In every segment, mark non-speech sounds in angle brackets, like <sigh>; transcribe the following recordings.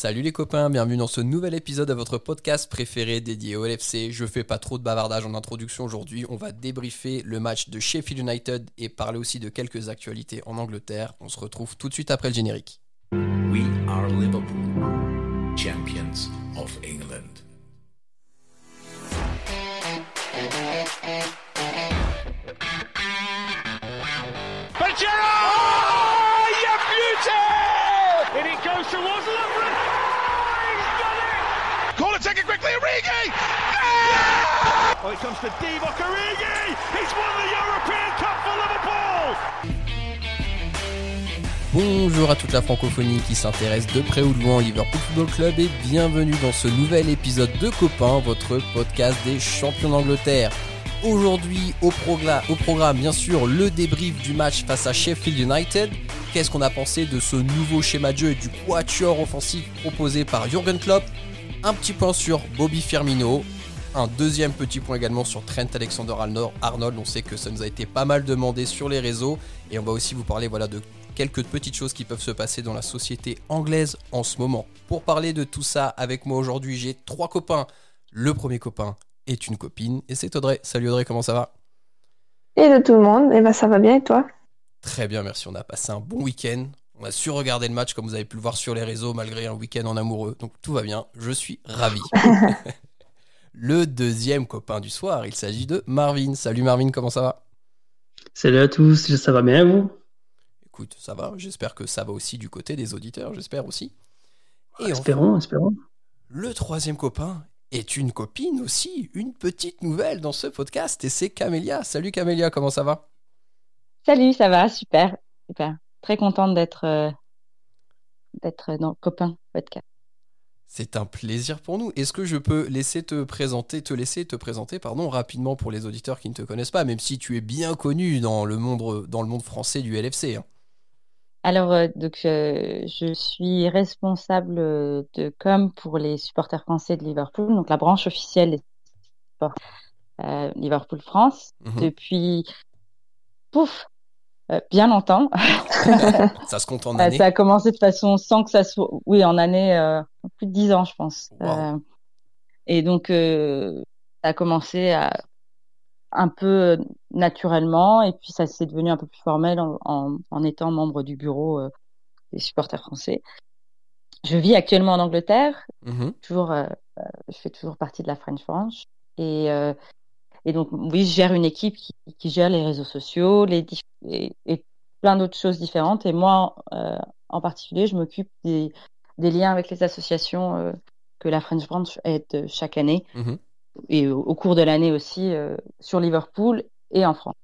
Salut les copains, bienvenue dans ce nouvel épisode de votre podcast préféré dédié au LFC. Je fais pas trop de bavardage en introduction aujourd'hui, on va débriefer le match de Sheffield United et parler aussi de quelques actualités en Angleterre. On se retrouve tout de suite après le générique. We are Liverpool, champions of England. Bonjour à toute la francophonie qui s'intéresse de près ou de loin au Liverpool Football Club et bienvenue dans ce nouvel épisode de Copain, votre podcast des champions d'Angleterre. Aujourd'hui au, au programme bien sûr le débrief du match face à Sheffield United. Qu'est-ce qu'on a pensé de ce nouveau schéma de jeu et du quatuor offensif proposé par Jurgen Klopp Un petit point sur Bobby Firmino, un deuxième petit point également sur Trent Alexander-Arnold. On sait que ça nous a été pas mal demandé sur les réseaux. Et on va aussi vous parler voilà, de quelques petites choses qui peuvent se passer dans la société anglaise en ce moment. Pour parler de tout ça avec moi aujourd'hui, j'ai trois copains. Le premier copain est une copine et c'est Audrey. Salut Audrey, comment ça va? Et de tout le monde, et eh ben ça va bien et toi? Très bien, merci. On a passé un bon week-end. On a su regarder le match comme vous avez pu le voir sur les réseaux malgré un week-end en amoureux. Donc tout va bien. Je suis ravi. <laughs> le deuxième copain du soir. Il s'agit de Marvin. Salut Marvin, comment ça va? Salut à tous, ça va bien vous? Écoute, ça va. J'espère que ça va aussi du côté des auditeurs, j'espère aussi. Et espérons, espérons. Le troisième copain est une copine aussi, une petite nouvelle dans ce podcast, et c'est Camélia. Salut Camélia, comment ça va? Salut, ça va, super, super. Très contente d'être euh, d'être dans Copain Podcast. C'est un plaisir pour nous. Est-ce que je peux laisser te présenter, te laisser te présenter, pardon, rapidement pour les auditeurs qui ne te connaissent pas, même si tu es bien connu dans le monde, dans le monde français du LFC. Hein. Alors, euh, donc, euh, je suis responsable de com pour les supporters français de Liverpool, donc la branche officielle des euh, Liverpool France, mhm. depuis pouf, euh, bien longtemps. <laughs> ça se compte en euh, années. Ça a commencé de façon sans que ça soit, oui, en années, euh, plus de dix ans, je pense. et donc, ça a commencé à, un peu naturellement, et puis ça s'est devenu un peu plus formel en, en, étant membre du bureau des supporters français. Je vis actuellement en Angleterre, mm-hmm. toujours, je fais toujours partie de la French Branch, et et donc, oui, je gère une équipe qui, qui gère les réseaux sociaux les, et, et plein d'autres choses différentes. Et moi, euh, en particulier, je m'occupe des, des, liens avec les associations euh, que la French Branch aide chaque année. Mm-hmm. Et au, cours de l'année aussi, euh, sur Liverpool et en France.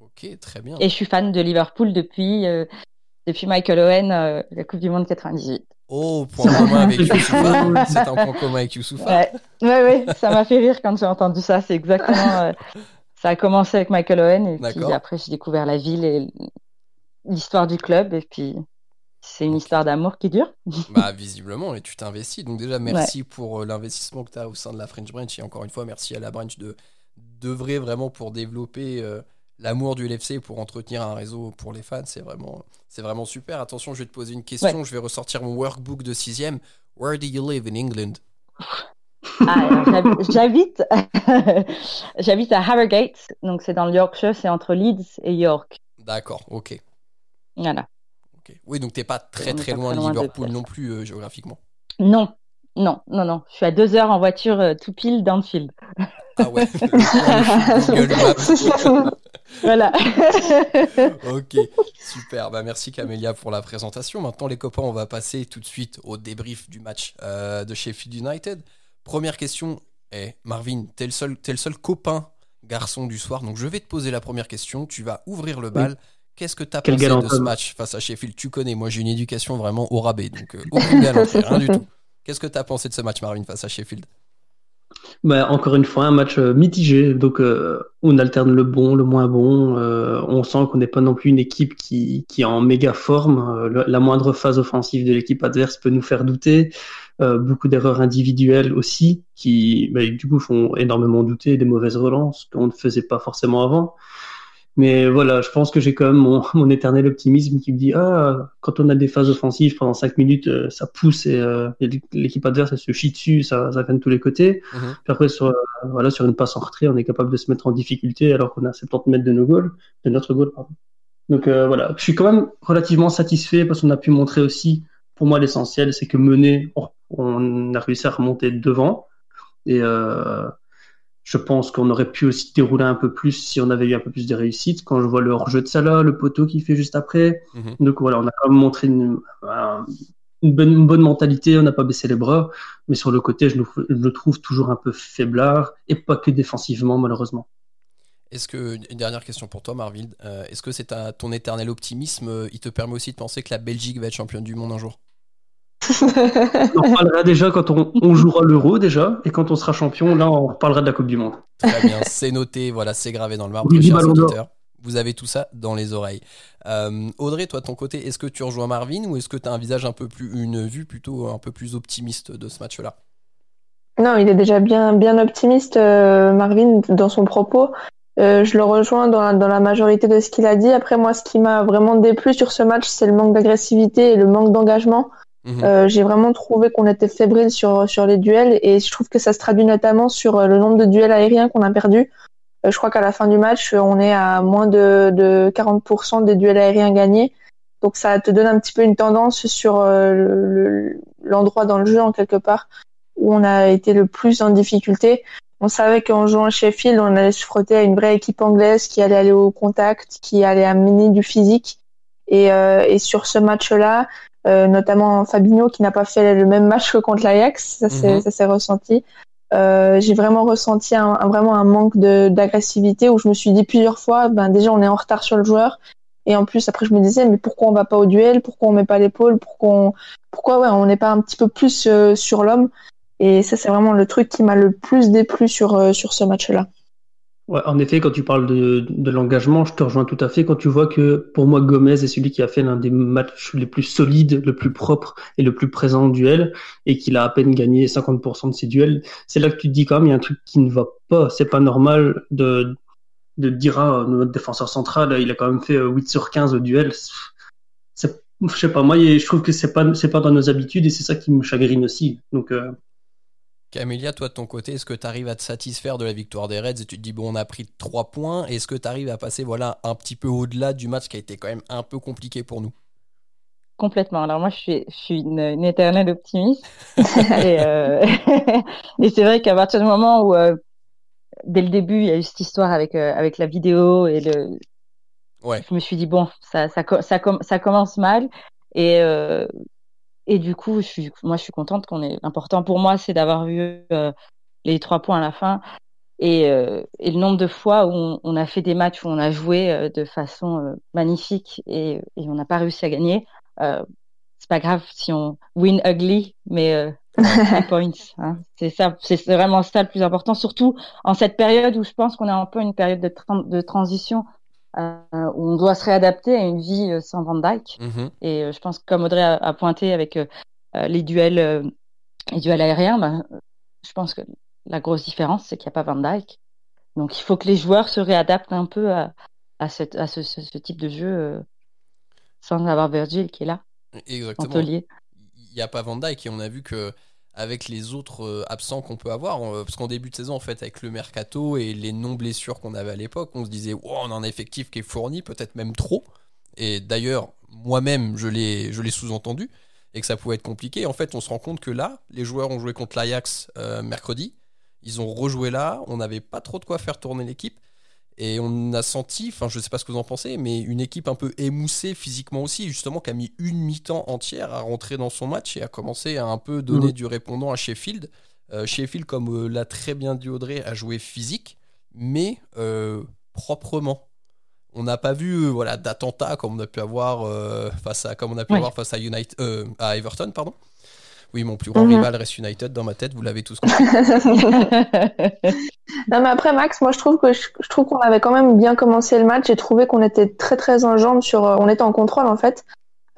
Ok, très bien. Et je suis fan de Liverpool depuis, euh, depuis Michael Owen, la Coupe du Monde 98. Oh, point commun avec Youssoufa. C'est un point commun avec Youssoufa. Ouais, ouais, ça m'a fait rire quand j'ai entendu ça. C'est exactement. Euh, ça a commencé avec Michael Owen et puis après j'ai découvert la ville et l'histoire du club et puis c'est une histoire d'amour qui dure. Bah visiblement et tu t'investis. Donc déjà merci pour euh, l'investissement que tu as au sein de la French Branch et encore une fois merci à la branch de d'œuvrer vraiment pour développer euh, l'amour du LFC pour entretenir un réseau pour les fans, c'est vraiment, c'est vraiment super. Attention, je vais te poser une question. Je vais ressortir mon workbook de sixième. Where do you live in England? Ah, <laughs> J'habite, <laughs> j'habite à Harrogate, donc c'est dans le Yorkshire, c'est entre Leeds et York. D'accord, ok. Voilà. Oui, donc t'es pas très très loin de Liverpool non plus euh, géographiquement. Non, non, non, non. Je suis à deux heures en voiture euh, tout pile d'Anfield. <laughs> Ah ouais. <laughs> <laughs> voilà. <laughs> ok, super. Bah, merci Camélia pour la présentation. Maintenant, les copains, on va passer tout de suite au débrief du match euh, de Sheffield United. Première question. Eh, Marvin, t'es le, seul, es le seul copain garçon du soir. Donc, je vais te poser la première question. Tu vas ouvrir le bal. Qu'est-ce que tu as pensé de ce match face à Sheffield? Tu connais, moi j'ai une éducation vraiment au rabais, donc euh, aucune galanterie, rien du tout. Qu'est-ce que tu as pensé de ce match, Marvin, face à Sheffield? Bah, encore une fois, un match euh, mitigé. Donc, euh, on alterne le bon, le moins bon. Euh, on sent qu'on n'est pas non plus une équipe qui, qui est en méga forme. la moindre phase offensive de l'équipe adverse peut nous faire douter. beaucoup d'erreurs individuelles aussi, qui bah, du coup font énormément douter des mauvaises relances qu'on ne faisait pas forcément avant. Mais voilà, je pense que j'ai quand même mon, <laughs> mon, éternel optimisme qui me dit ah quand on a des phases offensives pendant 5 minutes, euh, ça pousse et, euh, l'équipe adverse elle se chie dessus, ça, ça vient de tous les côtés. Mhm. Puis après sur voilà sur une passe en retrait, on est capable de se mettre en difficulté alors qu'on a 70 mètres de nos goals, de notre goal pardon. Donc voilà, je suis quand même relativement satisfait parce qu'on a pu montrer aussi, pour moi l'essentiel, c'est que mener, on a réussi à remonter devant et euh, je pense qu'on aurait pu aussi dérouler un peu plus si on avait eu un peu plus de réussite. Quand je vois le hors-jeu de Salah, le poteau qui fait juste après. Mhm. Donc voilà, on a quand même montré une, bonne, bonne, mentalité, on n'a pas baissé les bras. Mais sur le côté, je le, trouve toujours un peu faiblard et pas que défensivement, malheureusement. Est-ce que, une dernière question pour toi, Marvin, euh, est-ce que c'est ton éternel optimisme, euh, il te permet aussi de penser que la Belgique va être championne du monde un jour? On en parlera déjà quand on, jouera l'euro déjà, et quand on sera champion, là on reparlera de la Coupe du Monde. Très bien, c'est noté, voilà, c'est gravé dans le marbre. Vous avez tout ça dans les oreilles. Euh, Audrey, toi, de ton côté, est-ce que tu rejoins Marvin ou est-ce que tu as un visage un peu plus, une vue plutôt un peu plus optimiste de ce match-là? Non, il est déjà bien, bien optimiste, euh, Marvin, dans son propos. Euh, je le rejoins dans la, dans la majorité de ce qu'il a dit. Après, moi, ce qui m'a vraiment déplu sur ce match, c'est le manque d'agressivité et le manque d'engagement. Mhm. Euh, j'ai vraiment trouvé qu'on était fébrile sur sur les duels et je trouve que ça se traduit notamment sur euh, le nombre de duels aériens qu'on a perdu. Euh, je crois qu'à la fin du match, on est à moins de, de 40% des duels aériens gagnés. Donc ça te donne un petit peu une tendance sur l'endroit dans le jeu en quelque part où on a été le plus en difficulté. On savait qu'en jouant à Sheffield, on allait se frotter à une vraie équipe anglaise qui allait aller au contact, qui allait amener du physique. Et, et sur ce match-là, euh, notamment Fabinho qui n'a pas fait le même match que contre l'Ajax, ça s'est mhm. ressenti. Euh, j'ai vraiment ressenti un, vraiment un manque d'agressivité où je me suis dit plusieurs fois, ben déjà on est en retard sur le joueur et en plus après je me disais mais pourquoi on va pas au duel, pourquoi on met pas l'épaule, pourquoi on, pourquoi ouais on n'est pas un petit peu plus euh, sur l'homme? Et ça c'est vraiment le truc qui m'a le plus déplu sur euh, sur ce match-là. Ouais, en effet, quand tu parles de, de l'engagement, je te rejoins tout à fait. Quand tu vois que pour moi, Gomez est celui qui a fait l'un des matchs les plus solides, le plus propre et le plus présent en duel, et qu'il a à peine gagné 50% de ses duels, c'est là que tu te dis quand même, il y a un truc qui ne va pas. C'est pas normal de, de dire, à notre défenseur central, il a quand même fait 8 sur 15 au duel. Je sais pas, moi, je trouve que c'est pas, c'est pas dans nos habitudes et c'est ça qui me chagrine aussi. Donc, euh, Camélia, toi de ton côté, est-ce que tu arrives à te satisfaire de la victoire des Reds et tu te dis bon on a pris 3 points Est-ce que tu arrives à passer voilà un petit peu au-delà du match qui a été quand même un peu compliqué pour nous? Complètement. Alors moi je suis, je suis une, éternelle optimiste <laughs> euh, <laughs> et, c'est vrai qu'à partir du moment où euh, dès le début il y a eu cette histoire avec euh, avec la vidéo et le ouais. je me suis dit bon ça ça ça, ça commence mal et et du coup, je suis, moi, je suis contente qu'on ait. L'important pour moi, c'est d'avoir vu euh, les trois points à la fin. Et, euh, et, le nombre de fois où on, a fait des matchs où on a joué euh, de façon magnifique et, et on n'a pas réussi à gagner, c'est pas grave si on win ugly, mais <laughs> points. Hein. C'est ça, c'est vraiment ça le plus important, surtout en cette période où je pense qu'on est un peu une période de, de transition euh, où on doit se réadapter à une vie euh, sans Van Dyke. Mhm. Et euh, je pense que comme Audrey a, pointé avec les duels, les duels aériens, bah, je pense que la grosse différence, c'est qu'il n'y a pas Van Dyke. Donc il faut que les joueurs se réadaptent un peu à, à, cette, à ce, ce, type de jeu sans avoir Virgil qui est là. Exactement. Il n'y a pas Van Dyke et on a vu que avec les autres euh, absents qu'on peut avoir. Euh, parce qu'en début de saison, en fait, avec le mercato et les non-blessures qu'on avait à l'époque, on se disait, on a un effectif qui est fourni, peut-être même trop. Et d'ailleurs, moi-même, je l'ai, je l'ai sous-entendu et que ça pouvait être compliqué. En fait, on se rend compte que là, les joueurs ont joué contre l'Ajax euh, mercredi. Ils ont rejoué là. On n'avait pas trop de quoi faire tourner l'équipe. Et on a senti, enfin je sais pas ce que vous en pensez, mais une équipe un peu émoussée physiquement aussi, justement, qui a mis une mi-temps entière à rentrer dans son match et a commencé à un peu donner mhm. du répondant à Sheffield. Euh, Sheffield, comme euh, l'a très bien dit Audrey, a joué physique, mais euh, proprement. On n'a pas vu voilà d'attentat comme on a pu avoir face à comme on a pu avoir face à United à Everton pardon. Oui, mon plus grand mhm. rival reste United dans ma tête, vous l'avez tous compris. <laughs> non, mais après, Max, moi, je trouve que je, trouve qu'on avait quand même bien commencé le match. J'ai trouvé qu'on était très, très en jambes sur, on était en contrôle, en fait.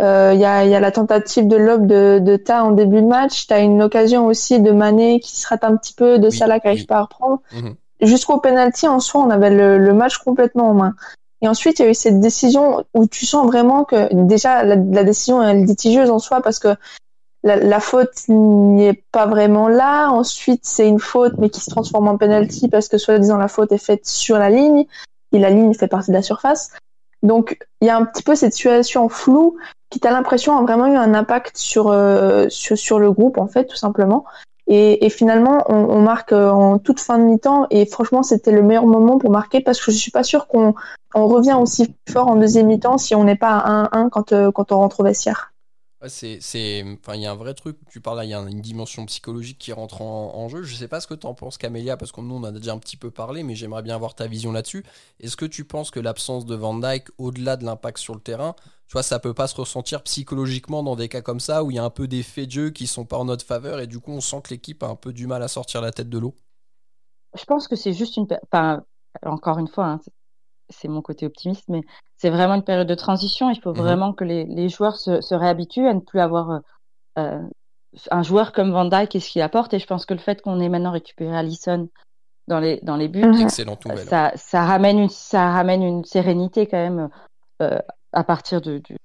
Euh, il y, a, y, a, la tentative de lob de, de Ta en début de match. Tu as une occasion aussi de Mané qui se rate un petit peu, de Salah qui n'arrive pas à reprendre. Mhm. Jusqu'au penalty, en soi, on avait le, le, match complètement en main. Et ensuite, il y a eu cette décision où tu sens vraiment que déjà la, décision est litigieuse en soi parce que la, faute n'y est pas vraiment là. Ensuite, c'est une faute mais qui se transforme en penalty parce que soi-disant la faute est faite sur la ligne et la ligne fait partie de la surface. Donc, il y a un petit peu cette situation floue qui, t'a l'impression, a vraiment eu un impact sur, euh, sur, sur le groupe, en fait, tout simplement. Et, et finalement, on, on, marque euh, en toute fin de mi-temps. Et franchement, c'était le meilleur moment pour marquer parce que je suis pas sûre qu'on on revient aussi fort en deuxième mi-temps si on n'est pas à 1-1 quand, euh, quand on rentre au vestiaire. C'est, il y a un vrai truc. Tu parles il y a une dimension psychologique qui rentre en, jeu. Je sais pas ce que tu en penses, Camélia, parce que nous on a déjà un petit peu parlé, mais j'aimerais bien avoir ta vision là-dessus. Est-ce que tu penses que l'absence de Van Dyke, au-delà de l'impact sur le terrain, tu vois, ça peut pas se ressentir psychologiquement dans des cas comme ça où il y a un peu des faits de jeu qui sont pas en notre faveur et du coup on sent que l'équipe a un peu du mal à sortir la tête de l'eau? Je pense que c'est juste une. Enfin, encore une fois, hein, c'est mon côté optimiste, mais c'est vraiment une période de transition. Il faut mhm. vraiment que les, les joueurs se, se, réhabituent à ne plus avoir euh, euh un joueur comme Van Dijk et ce qu'il apporte. Et je pense que le fait qu'on ait maintenant récupéré Allison dans les, dans les buts, ça, ça, ramène une, ça ramène une sérénité quand même euh, à partir de, du,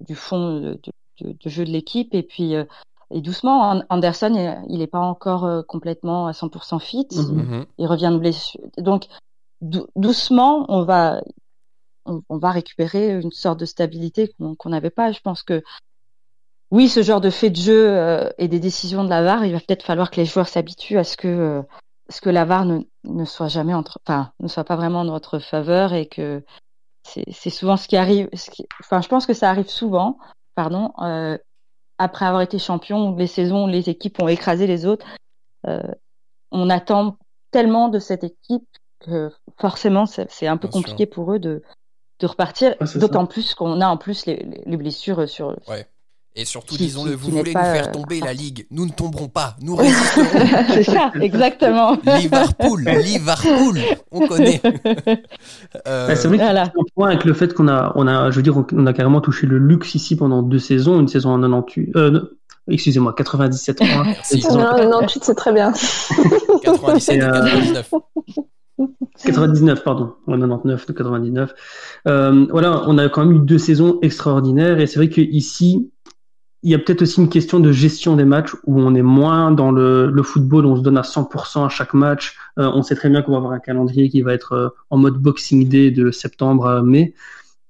du, fond de, de, de, jeu de l'équipe. Et puis, euh, et doucement, Anderson, il n'est pas encore euh, complètement à 100% fit. Mm-hmm. Il revient de blessure. Donc, doucement, on va, on, va récupérer une sorte de stabilité qu'on n'avait pas. Je pense que oui, ce genre de fait de jeu euh, et des décisions de la VAR, il va peut-être falloir que les joueurs s'habituent à ce que, ce que la VAR ne, ne soit jamais entre, enfin, ne soit pas vraiment en notre faveur et que c'est souvent ce qui arrive. enfin, je pense que ça arrive souvent, pardon, euh, après avoir été champion, les saisons les équipes ont écrasé les autres. Euh, on attend tellement de cette équipe forcément, c'est un peu compliqué pour eux de, de repartir. D'autant plus qu'on a en plus les, les blessures sur. Ouais. Et surtout, disons-le, vous voulez nous faire euh, tomber la Ligue. Nous ne tomberons pas, nous résisterons. <laughs> c'est ça, exactement. <laughs> Liverpool, Liverpool, on connaît. <laughs> euh... c'est vrai qu'il point avec le fait qu'on a, on a, je veux dire, on a carrément touché le luxe ici pendant deux saisons, une saison en 98, euh, excusez-moi, 97 points. Merci. 98, c'est très bien. 97 et 99. 99, pardon, 99 de 99. Euh, voilà, on a quand même eu deux saisons extraordinaires et c'est vrai que ici, il y a peut-être aussi une question de gestion des matchs où on est moins dans le, football, on se donne à 100% à chaque match. Euh, on sait très bien qu'on va avoir un calendrier qui va être euh, en mode Boxing Day de septembre à mai.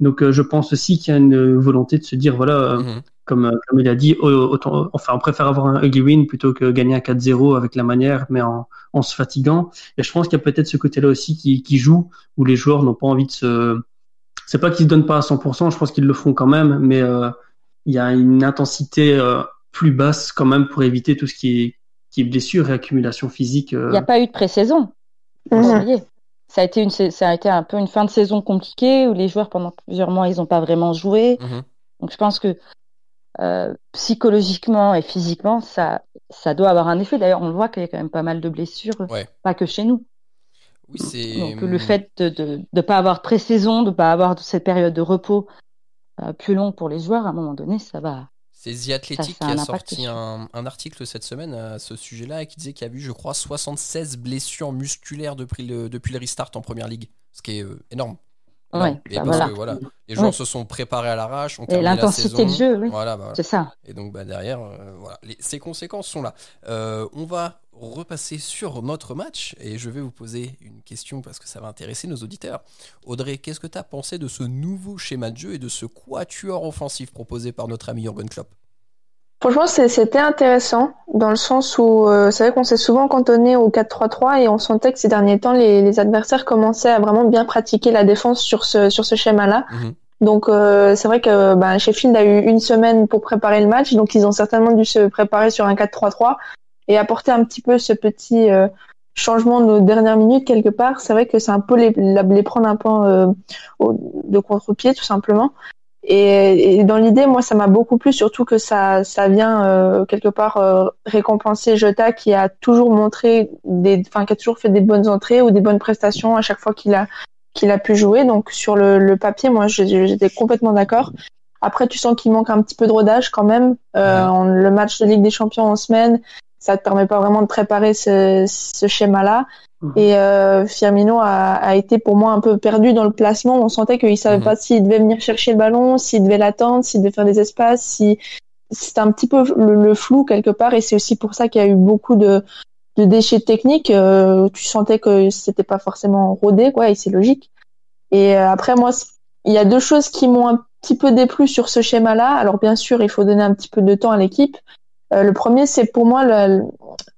Donc je pense aussi qu'il y a une volonté de se dire, voilà, mhm. Comme, comme il a dit, autant, enfin on préfère avoir un ugly win plutôt que gagner un 4-0 avec la manière, mais en, en se fatiguant. Et je pense qu'il y a peut-être ce côté-là aussi qui, qui joue, où les joueurs n'ont pas envie de se... C'est pas qu'ils se donnent pas à 100%, je pense qu'ils le font quand même, mais il y a une intensité euh, plus basse quand même pour éviter tout ce qui est, qui est blessure et accumulation physique. Euh. Il n'y a pas eu de pré-saison. Mhm. Ça a été une, ça a été un peu une fin de saison compliquée où les joueurs pendant plusieurs mois ils n'ont pas vraiment joué. Mhm. Donc je pense que euh, psychologiquement et physiquement ça, ça doit avoir un effet. D'ailleurs on le voit qu'il y a quand même pas mal de blessures, pas que chez nous. Oui, c'est. Donc le fait de ne pas avoir de pré-saison, de ne pas avoir cette période de repos euh, plus long pour les joueurs, à un moment donné, ça va. C'est The Athletic qui a sorti un, article cette semaine à ce sujet-là et qui disait qu'il y a eu, je crois, 76 blessures musculaires depuis le, depuis le restart en première ligue, ce qui est euh, énorme. Ouais, et bah parce que voilà, les joueurs se sont préparés à l'arrache, et l'intensité de jeu, oui. Voilà, bah, c'est ça. Et donc bah, derrière, euh, voilà, ces conséquences sont là. on va repasser sur notre match et je vais vous poser une question parce que ça va intéresser nos auditeurs. Audrey, qu'est-ce que tu as pensé de ce nouveau schéma de jeu et de ce quatuor offensif proposé par notre ami Jürgen Klopp? Franchement, c'était intéressant dans le sens où euh, c'est vrai qu'on s'est souvent cantonné au 4-3-3 et on sentait que ces derniers temps, les, adversaires commençaient à vraiment bien pratiquer la défense sur ce, sur ce schéma-là. Mhm. Donc euh, c'est vrai que ben, Sheffield a eu une semaine pour préparer le match, donc ils ont certainement dû se préparer sur un 4-3-3 et apporter un petit peu ce petit euh, changement de dernière minute quelque part, c'est vrai que c'est un peu les, les prendre un peu euh, de contre-pied tout simplement. Et, dans l'idée, moi, ça m'a beaucoup plu, surtout que ça, ça vient euh, quelque part récompenser Jota qui a toujours montré des, enfin, qui a toujours fait des bonnes entrées ou des bonnes prestations à chaque fois qu'il a, qu'il a pu jouer. Donc sur le, le papier, moi, j'étais complètement d'accord. Après, tu sens qu'il manque un petit peu de rodage quand même. le match de Ligue des Champions en semaine, ça te permet pas vraiment de préparer ce, ce schéma-là. Mhm. Et euh, Firmino a, a, été pour moi un peu perdu dans le placement. On sentait qu'il savait mhm. pas s'il devait venir chercher le ballon, s'il devait l'attendre, s'il devait faire des espaces, si c'était un petit peu le, flou quelque part. Et c'est aussi pour ça qu'il y a eu beaucoup de, de déchets techniques. Euh, tu sentais que c'était pas forcément rodé, quoi, et c'est logique. Et euh, après, moi, il y a deux choses qui m'ont un petit peu déplu sur ce schéma-là. Alors bien sûr, il faut donner un petit peu de temps à l'équipe. Euh, le premier, c'est pour moi le,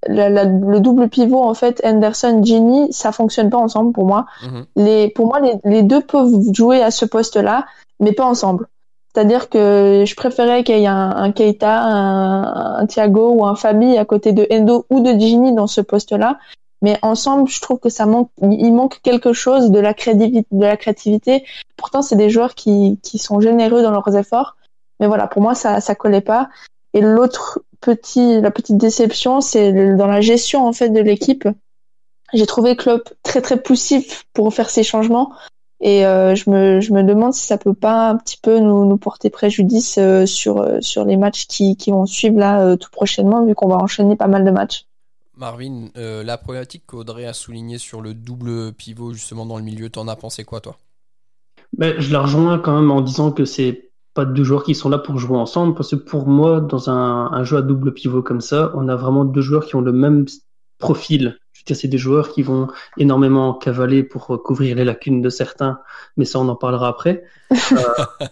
le, double pivot en fait Anderson Ginny, ça fonctionne pas ensemble pour moi. Mhm. Les pour moi les, les, deux peuvent jouer à ce poste-là, mais pas ensemble. C'est-à-dire que je préférais qu'il y ait un, un Keita, un, un, Thiago ou un Fabi à côté de Endo ou de Ginny dans ce poste-là. Mais ensemble, je trouve que ça manque, il manque quelque chose de la créativité. De la créativité. Pourtant, c'est des joueurs qui, qui sont généreux dans leurs efforts. Mais voilà, pour moi, ça, ça collait pas. Et l'autre petit, la petite déception, c'est dans la gestion en fait de l'équipe. J'ai trouvé Klopp très très poussif pour faire ces changements et euh, je, me, je me demande si ça peut pas un petit peu nous, nous porter préjudice euh, sur, euh, sur les matchs qui, qui vont suivre là tout prochainement vu qu'on va enchaîner pas mal de matchs. Marvin, la problématique qu'Audrey a souligné sur le double pivot justement dans le milieu, t'en as pensé quoi toi? Ben, Je la rejoins quand même en disant que c'est pas deux joueurs qui sont là pour jouer ensemble, parce que pour moi, dans un, un jeu à double pivot comme ça, on a vraiment deux joueurs qui ont le même profil. Je veux dire, c'est des joueurs qui vont énormément cavaler pour couvrir les lacunes de certains, mais ça, on en parlera après. <laughs> Euh,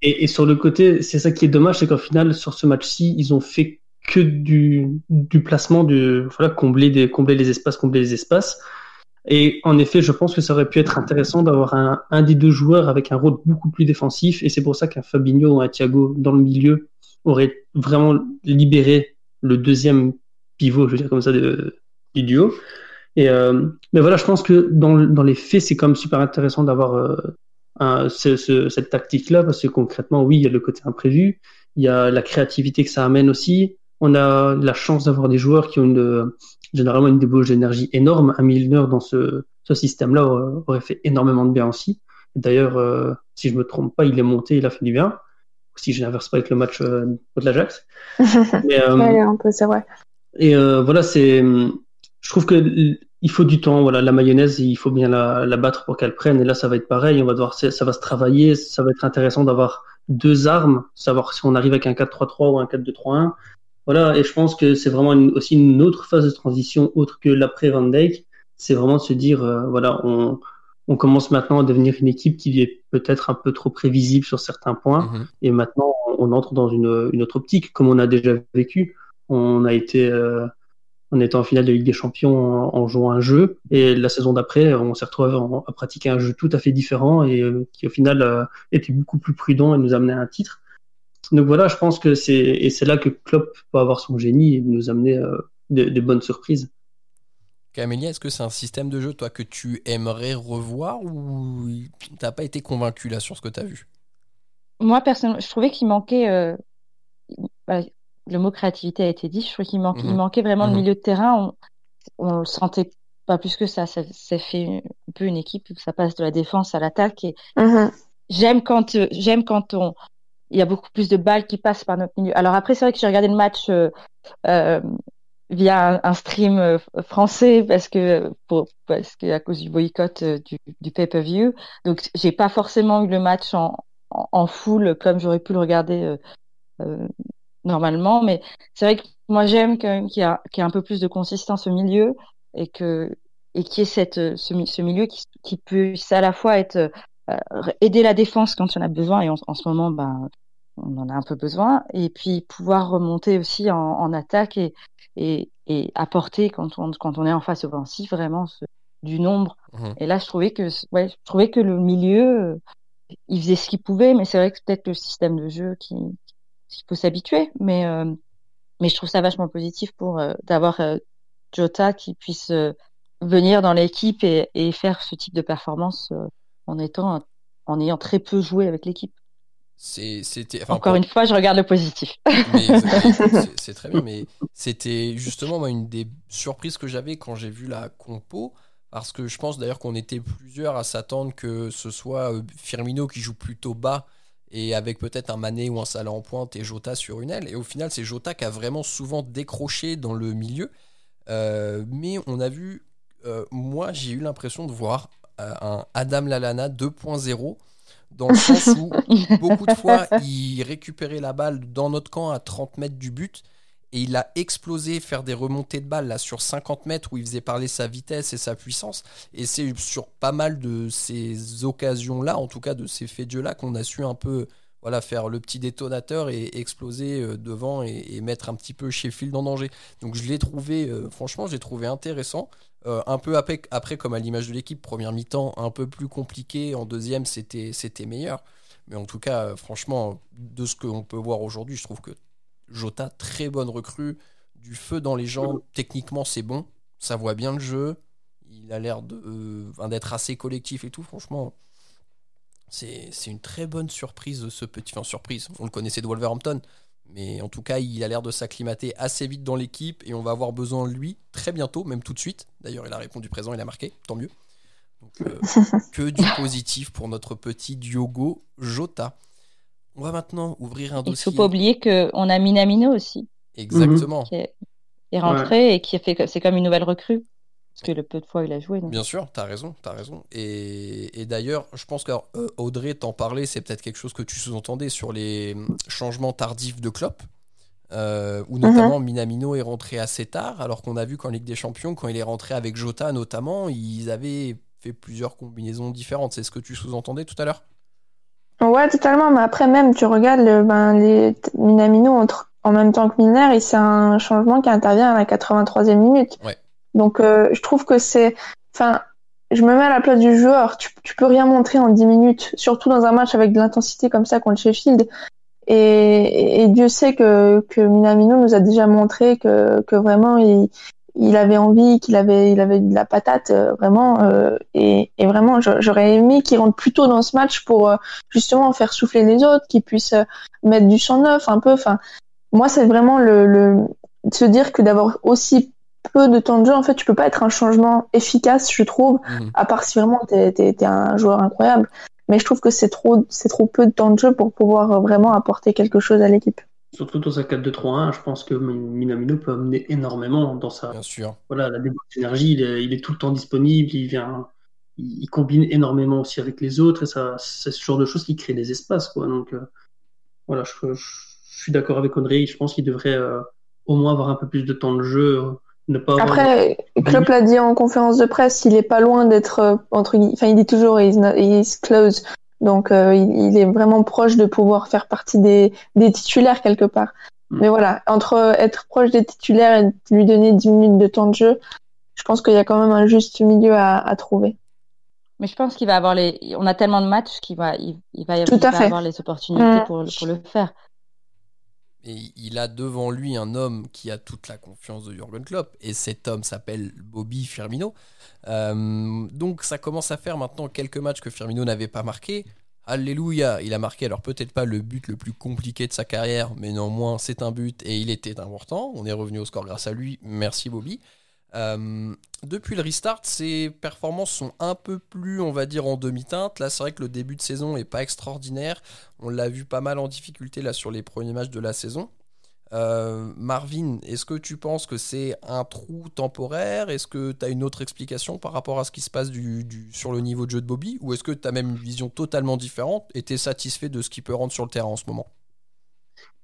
et, et, sur le côté, c'est ça qui est dommage, c'est qu'au final, sur ce match-ci, ils ont fait que du, du placement, de voilà, combler, des, combler les espaces, combler les espaces. Et en effet, je pense que ça aurait pu être intéressant d'avoir un, un des deux joueurs avec un rôle beaucoup plus défensif. Et c'est pour ça qu'un Fabinho ou un Thiago dans le milieu aurait vraiment libéré le deuxième pivot, je veux dire comme ça, de, du duo. Et euh, mais voilà, je pense que dans, dans les faits, c'est quand même super intéressant d'avoir euh, cette tactique-là, parce que concrètement, oui, il y a le côté imprévu, il y a la créativité que ça amène aussi. On a la chance d'avoir des joueurs qui ont une, généralement une débauche d'énergie énorme. Un Milner dans ce, ce système-là aurait, fait énormément de bien aussi. D'ailleurs, euh, si je me trompe pas, il est monté, il a fait du bien. Si je n'inverse pas avec le match euh, de l'Ajax. <laughs> euh, c'est vrai. Et euh, voilà, c'est, je trouve que il faut du temps. Voilà, la mayonnaise, il faut bien la, la battre pour qu'elle prenne. Et là, ça va être pareil. On va devoir, ça va se travailler. Ça va être intéressant d'avoir deux armes, savoir si on arrive avec un 4-3-3 ou un 4-2-3-1. Voilà, et je pense que c'est vraiment aussi une autre phase de transition autre que l'après Van Dijk. C'est vraiment de se dire, euh, voilà, on, on commence maintenant à devenir une équipe qui est peut-être un peu trop prévisible sur certains points. Mhm. Et maintenant, on entre dans une, une, autre optique, comme on a déjà vécu. On a été, euh, on était en finale de Ligue des Champions en, jouant un jeu, et la saison d'après, on s'est retrouvé à pratiquer un jeu tout à fait différent et euh, qui au final était beaucoup plus prudent et nous amenait à un titre. Donc voilà, je pense que c'est et c'est là que Klopp peut avoir son génie et nous amener euh, des, bonnes surprises. Camélia, est-ce que c'est un système de jeu toi que tu aimerais revoir ou t'as pas été convaincu là sur ce que tu as vu? Moi personnellement, je trouvais qu'il manquait euh, bah, le mot créativité a été dit, je trouvais qu'il manquait, il mhm. manquait vraiment le mhm. milieu de terrain. On, on le sentait pas plus que ça. Ça, ça fait un peu une équipe, ça passe de la défense à l'attaque. Et mhm. j'aime quand euh, j'aime quand on il y a beaucoup plus de balles qui passent par notre milieu. Alors après, c'est vrai que j'ai regardé le match euh, euh via un, stream euh, français parce que parce que à cause du boycott du, pay-per-view. Donc j'ai pas forcément eu le match en, full comme j'aurais pu le regarder normalement. Mais c'est vrai que moi j'aime quand même qu'il y, a, qu'il a un peu plus de consistance au milieu et que et qui est cette ce, milieu qui, qui puisse à la fois être aider la défense quand il en a besoin et en, ce moment ben on en a un peu besoin. Et puis pouvoir remonter aussi en, en attaque et, et, et, apporter quand on quand on est en face offensive vraiment ce, du nombre. Mmh. et là je trouvais que ouais je trouvais que le milieu euh, il faisait ce qu'il pouvait mais c'est vrai que peut-être le système de jeu qui il faut s'habituer. Mais euh, mais je trouve ça vachement positif pour d'avoir Jota qui puisse venir dans l'équipe et, et, faire ce type de performance en étant en ayant très peu joué avec l'équipe. C'était encore une fois, je regarde le positif. <laughs> C'est très bien, mais c'était justement moi, une des surprises que j'avais quand j'ai vu la compo, parce que je pense d'ailleurs qu'on était plusieurs à s'attendre que ce soit euh, Firmino qui joue plutôt bas et avec peut-être un Mané ou un Salah en pointe et Jota sur une aile. Et au final, c'est Jota qui a vraiment souvent décroché dans le milieu. Euh, mais on a vu, euh, moi j'ai eu l'impression de voir un Adam Lalana 2.0 dans le sens où <laughs> beaucoup de fois il récupérait la balle dans notre camp à 30 mètres du but et il a explosé faire des remontées de balles là sur 50 mètres où il faisait parler sa vitesse et sa puissance. Et c'est sur pas mal de ces occasions là en tout cas de ces faits de là qu'on a su un peu voilà faire le petit détonateur et exploser euh, devant et, mettre un petit peu Sheffield en danger. Donc je l'ai trouvé euh, franchement j'ai trouvé intéressant euh, un peu après, comme à l'image de l'équipe première mi-temps un peu plus compliqué en deuxième c'était meilleur mais en tout cas franchement de ce qu'on peut voir aujourd'hui je trouve que Jota, très bonne recrue, du feu dans les jambes, techniquement c'est bon, ça voit bien le jeu, il a l'air euh, d'être assez collectif et tout, franchement. C'est une très bonne surprise ce petit. Enfin, surprise, on le connaissait de Wolverhampton, mais en tout cas, il a l'air de s'acclimater assez vite dans l'équipe et on va avoir besoin de lui très bientôt, même tout de suite. D'ailleurs, il a répondu présent, il a marqué, tant mieux. Euh, <laughs> que du positif pour notre petit Diogo Jota. On va maintenant ouvrir un dossier. Il ne faut pas oublier qu'on a Minamino aussi. Exactement. Qui est, rentré et qui a fait. C'est comme une nouvelle recrue. Parce que le peu de fois il a joué. Bien sûr, tu as raison, as raison. Et, d'ailleurs, je pense qu'Audrey t'en parlait, c'est peut-être quelque chose que tu sous-entendais sur les hum, changements tardifs de Klopp. Euh, où notamment mhm. Minamino est rentré assez tard, alors qu'on a vu qu'en Ligue des Champions, quand il est rentré avec Jota notamment, ils avaient fait plusieurs combinaisons différentes. C'est ce que tu sous-entendais tout à l'heure? Ouais, totalement. Mais après, même, tu regardes le, ben, les Minamino entre, en même temps que Milner et c'est un changement qui intervient à la 83e minute. Ouais. Donc, euh, je trouve que c'est. Enfin, je me mets à la place du joueur. Tu, tu peux rien montrer en 10 minutes, surtout dans un match avec de l'intensité comme ça contre Sheffield. Et, et, Dieu sait que, Minamino nous a déjà montré que, vraiment il, avait envie, qu'il avait, il avait de la patate euh, vraiment, euh, et, vraiment, j'aurais aimé qu'il rentre plus tôt dans ce match pour justement faire souffler les autres, qu'il puisse mettre du sang neuf un peu. Enfin, moi, c'est vraiment le, le se dire que d'avoir aussi peu de temps de jeu, en fait, tu peux pas être un changement efficace, je trouve, mmh. à part si vraiment t'es es, un joueur incroyable. Mais je trouve que c'est trop, c'est trop peu de temps de jeu pour pouvoir vraiment apporter quelque chose à l'équipe. Surtout dans sa 4-2-3-1, je pense que Minamino peut amener énormément dans sa. Bien sûr. Voilà, la d'énergie, il, il, est tout le temps disponible, il vient, il, combine énormément aussi avec les autres et ça, c'est ce genre de choses qui crée des espaces, quoi. Donc, euh, voilà, je, suis d'accord avec Audrey, je pense qu'il devrait euh, au moins avoir un peu plus de temps de jeu. Euh, ne pas Après, Klopp l'a dit en conférence de presse, il est pas loin d'être entre enfin il dit toujours he's, not, he's close donc euh, il, est vraiment proche de pouvoir faire partie des, des titulaires quelque part. Mm. Mais voilà, entre être proche des titulaires et lui donner 10 minutes de temps de jeu, je pense qu'il y a quand même un juste milieu à, à trouver. Mais je pense qu'il va avoir les. On a tellement de matchs qu'il va, il, va, il va avoir les opportunités mm. pour, pour, le faire. Et il a devant lui un homme qui a toute la confiance de Jurgen Klopp, et cet homme s'appelle Bobby Firmino. Euh, donc ça commence à faire maintenant quelques matchs que Firmino n'avait pas marqué. Alléluia, il a marqué alors peut-être pas le but le plus compliqué de sa carrière, mais néanmoins c'est un but et il était important. On est revenu au score grâce à lui. Merci Bobby. Euh, depuis le restart, ses performances sont un peu plus, on va dire, en demi-teinte. Là, c'est vrai que le début de saison est pas extraordinaire. On l'a vu pas mal en difficulté là sur les premiers matchs de la saison. Euh, Marvin, est-ce que tu penses que c'est un trou temporaire? Est-ce que tu as une autre explication par rapport à ce qui se passe sur le niveau de jeu de Bobby? Ou est-ce que tu as même une vision totalement différente et tu es satisfait de ce qu'il peut rendre sur le terrain en ce moment?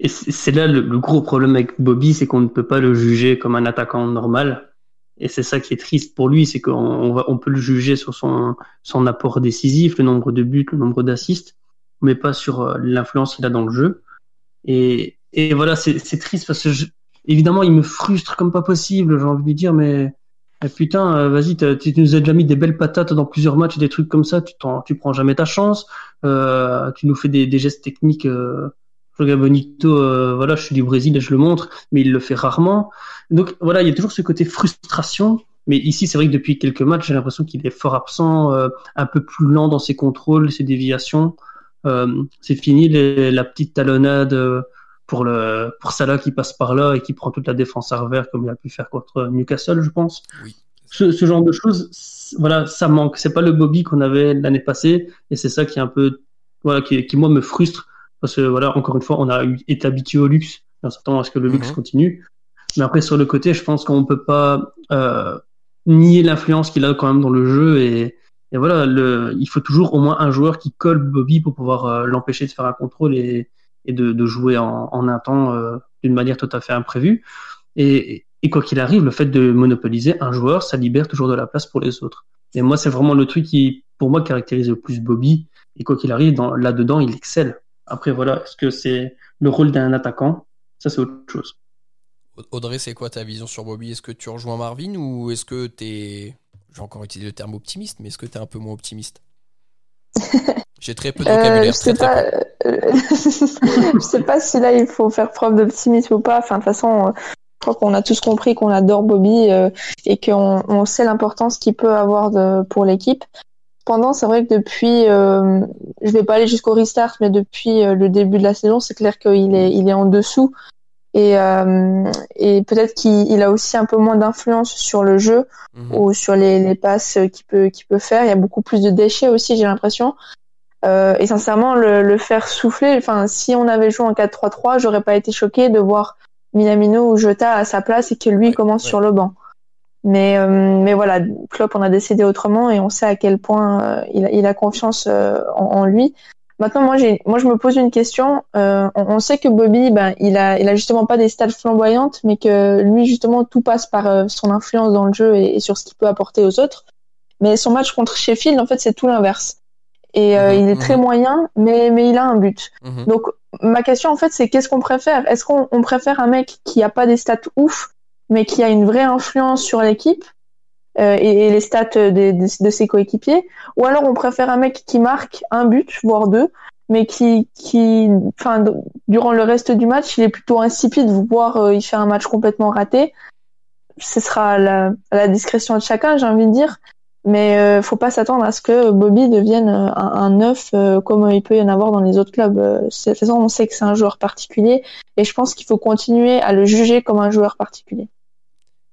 Et c'est là le, gros problème avec Bobby, c'est qu'on ne peut pas le juger comme un attaquant normal. Et c'est ça qui est triste pour lui, c'est qu'on on peut le juger sur son, son apport décisif, le nombre de buts, le nombre d'assists, mais pas sur euh, l'influence qu'il a dans le jeu. Et, et voilà, c'est triste parce que évidemment, il me frustre comme pas possible. J'ai envie de lui dire, mais, putain, euh, vas-y, tu nous as déjà mis des belles patates dans plusieurs matchs, des trucs comme ça. Tu, tu prends jamais ta chance. Euh, tu nous fais des, des gestes techniques. Euh, Bonito, euh, voilà, je suis du Brésil et je le montre, mais il le fait rarement. Donc voilà, il y a toujours ce côté frustration. Mais ici, c'est vrai que depuis quelques matchs, j'ai l'impression qu'il est fort absent, euh, un peu plus lent dans ses contrôles, ses déviations. c'est fini la petite talonnade pour le pour Salah qui passe par là et qui prend toute la défense à revers comme il a pu faire contre Newcastle, je pense. Oui. Ce, ce, genre de choses, voilà, ça manque. C'est pas le Bobby qu'on avait l'année passée et c'est ça qui est un peu voilà qui, qui moi me frustre parce que voilà, encore une fois, on a été habitué au luxe, on s'attend à ce que le luxe mhm. continue. Mais après, sur le côté, je pense qu'on peut pas euh, nier l'influence qu'il a quand même dans le jeu et, et voilà, le, il faut toujours au moins un joueur qui colle Bobby pour pouvoir euh, l'empêcher de faire un contrôle et, et de, de, jouer en, en un temps euh, d'une manière tout à fait imprévue. Et, et quoi qu'il arrive, le fait de monopoliser un joueur, ça libère toujours de la place pour les autres. Et moi, c'est vraiment le truc qui, pour moi, caractérise le plus Bobby. Et quoi qu'il arrive, là-dedans, il excelle. Après, voilà, est-ce que c'est le rôle d'un attaquant? Ça, c'est autre chose. Audrey, c'est quoi ta vision sur Bobby? Est-ce que tu rejoins Marvin ou est-ce que tu es. J'ai encore utilisé le terme optimiste, mais est-ce que tu es un peu moins optimiste? <laughs> J'ai très peu de vocabulaire. Euh, je, sais pas, <laughs> je sais pas si là il faut faire preuve d'optimisme ou pas. Enfin, de toute façon, je crois qu'on a tous compris qu'on adore Bobby euh, et qu'on on sait l'importance qu'il peut avoir de, pour l'équipe. Cependant, c'est vrai que depuis, euh, je vais pas aller jusqu'au restart, mais depuis euh, le début de la saison, c'est clair qu'il est, il est en dessous. Et, euh, et peut-être qu'il a aussi un peu moins d'influence sur le jeu mhm. ou sur les, les passes qu'il peut, qu'il peut faire. Il y a beaucoup plus de déchets aussi, j'ai l'impression. Euh, et sincèrement, le, le, faire souffler, enfin, si on avait joué en 4-3-3, j'aurais pas été choqué de voir Minamino ou Jota à sa place et que lui commence sur le banc. Mais, euh, mais voilà, Klopp on a décidé autrement et on sait à quel point euh, il, il, a confiance euh, en, lui. Maintenant, moi, moi, je me pose une question. On, on, sait que Bobby, ben, il a, il a justement pas des stats flamboyantes, mais que lui, justement, tout passe par son influence dans le jeu et, sur ce qu'il peut apporter aux autres. Mais son match contre Sheffield, en fait, c'est tout l'inverse. Et mhm, il est très mhm. moyen, mais, mais il a un but. Mhm. Donc, ma question, en fait, c'est qu'est-ce qu'on préfère? Est-ce qu'on préfère un mec qui a pas des stats ouf, mais qui a une vraie influence sur l'équipe euh, et, les stats de, ses coéquipiers, ou alors on préfère un mec qui marque un but, voire deux, mais qui, qui, enfin, durant le reste du match, il est plutôt insipide, voire euh, il fait un match complètement raté. Ce sera à la, la discrétion de chacun, j'ai envie de dire. Mais euh, faut pas s'attendre à ce que Bobby devienne euh, un, un neuf euh, comme il peut y en avoir dans les autres clubs. De toute façon, on sait que c'est un joueur particulier et je pense qu'il faut continuer à le juger comme un joueur particulier.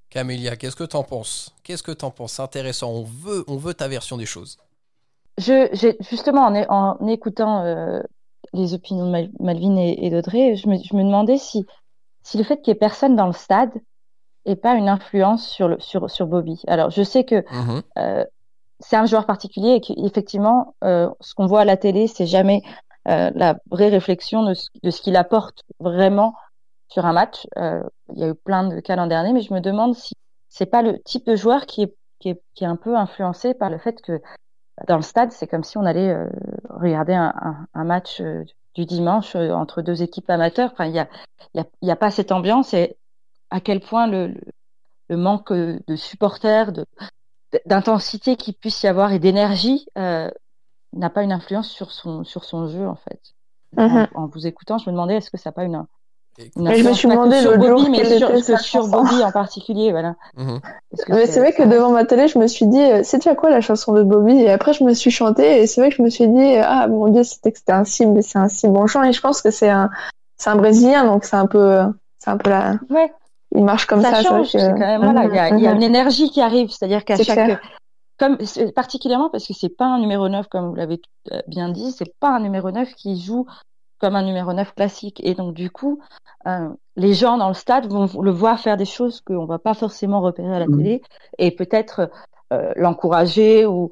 Camélia, qu'est-ce que t'en penses? Qu'est-ce que t'en penses? Intéressant. On veut, on veut ta version des choses. Je, justement, en, en écoutant euh, les opinions de Malvin et, et d'Audrey, je me, je me, demandais si, si le fait qu'il n'y ait personne dans le stade et pas une influence sur, le, sur, sur Bobby. Alors, je sais que mmh euh, c'est un joueur particulier et qu'effectivement, euh, ce qu'on voit à la télé, c'est jamais euh, la vraie réflexion de ce, de ce qu'il apporte vraiment sur un match. Il y a eu plein de cas l'an dernier, mais je me demande si c'est pas le type de joueur qui est, qui est, qui est un peu influencé par le fait que dans le stade, c'est comme si on allait regarder un, un, un match du dimanche entre deux équipes amateurs. Enfin, il y a, y, a, y a pas cette ambiance et à quel point le, le manque de supporters, de, d'intensité qu'il puisse y avoir et d'énergie euh, n'a pas une influence sur son, sur son jeu en fait. Mm-hmm. en, vous écoutant, je me demandais est-ce que ça n'a pas une, une je me suis demandé sur Bobby, mais sur, sur Bobby en particulier, voilà. Mm-hmm. Mais c'est vrai que devant ma télé, je me suis dit, c'est déjà quoi la chanson de Bobby? Et après, je me suis chanté et c'est vrai que je me suis dit, ah mon dieu, c'était un si, c'est un si bon chant et je pense que c'est un, c'est un Brésilien, donc c'est un peu, c'est un peu la. Ouais il marche comme ça. Ça change, quand même, voilà, il y a, il y a une énergie qui arrive, c'est-à-dire qu'à chaque, comme, particulièrement parce que c'est pas un numéro 9, comme vous l'avez euh, bien dit, c'est pas un numéro 9 qui joue comme un numéro 9 classique. Et donc, du coup, euh, les gens dans le stade vont le voir faire des choses qu'on va pas forcément repérer à la mmh. télé et peut-être euh, l'encourager ou,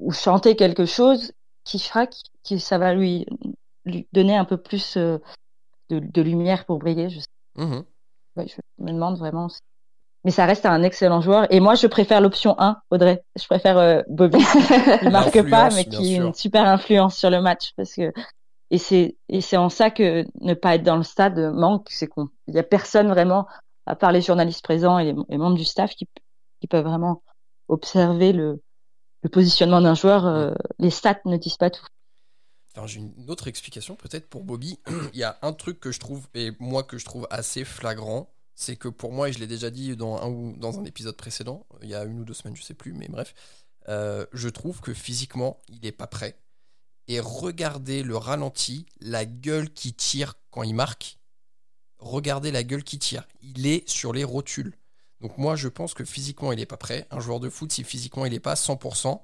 ou chanter quelque chose qui fera que ça va lui, lui donner un peu plus euh, de, de, lumière pour briller. Je sais. Mmh je me demande vraiment. Mais ça reste un excellent joueur. Et moi, je préfère l'option 1, Audrey. Je préfère euh, Bobby. <laughs> Il marque pas, mais qui a une super influence sur le match. Parce que et c'est et c'est en ça que ne pas être dans le stade manque, c'est qu'on il y a personne vraiment à part les journalistes présents et les, membres du staff qui qui peuvent vraiment observer le le positionnement d'un joueur. Euh, les stats ne disent pas tout. J'ai une autre explication peut-être pour Bobby. <clears throat> Il y a un truc que je trouve, et moi que je trouve assez flagrant, c'est que pour moi, et je l'ai déjà dit dans un, dans un épisode précédent, il y a une ou deux semaines, je sais plus, mais bref, euh, je trouve que physiquement, il n'est pas prêt. Et regardez le ralenti, la gueule qui tire quand il marque. Regardez la gueule qui tire. Il est sur les rotules. Donc moi, je pense que physiquement, il n'est pas prêt. Un joueur de foot, si physiquement, il n'est pas à 100%,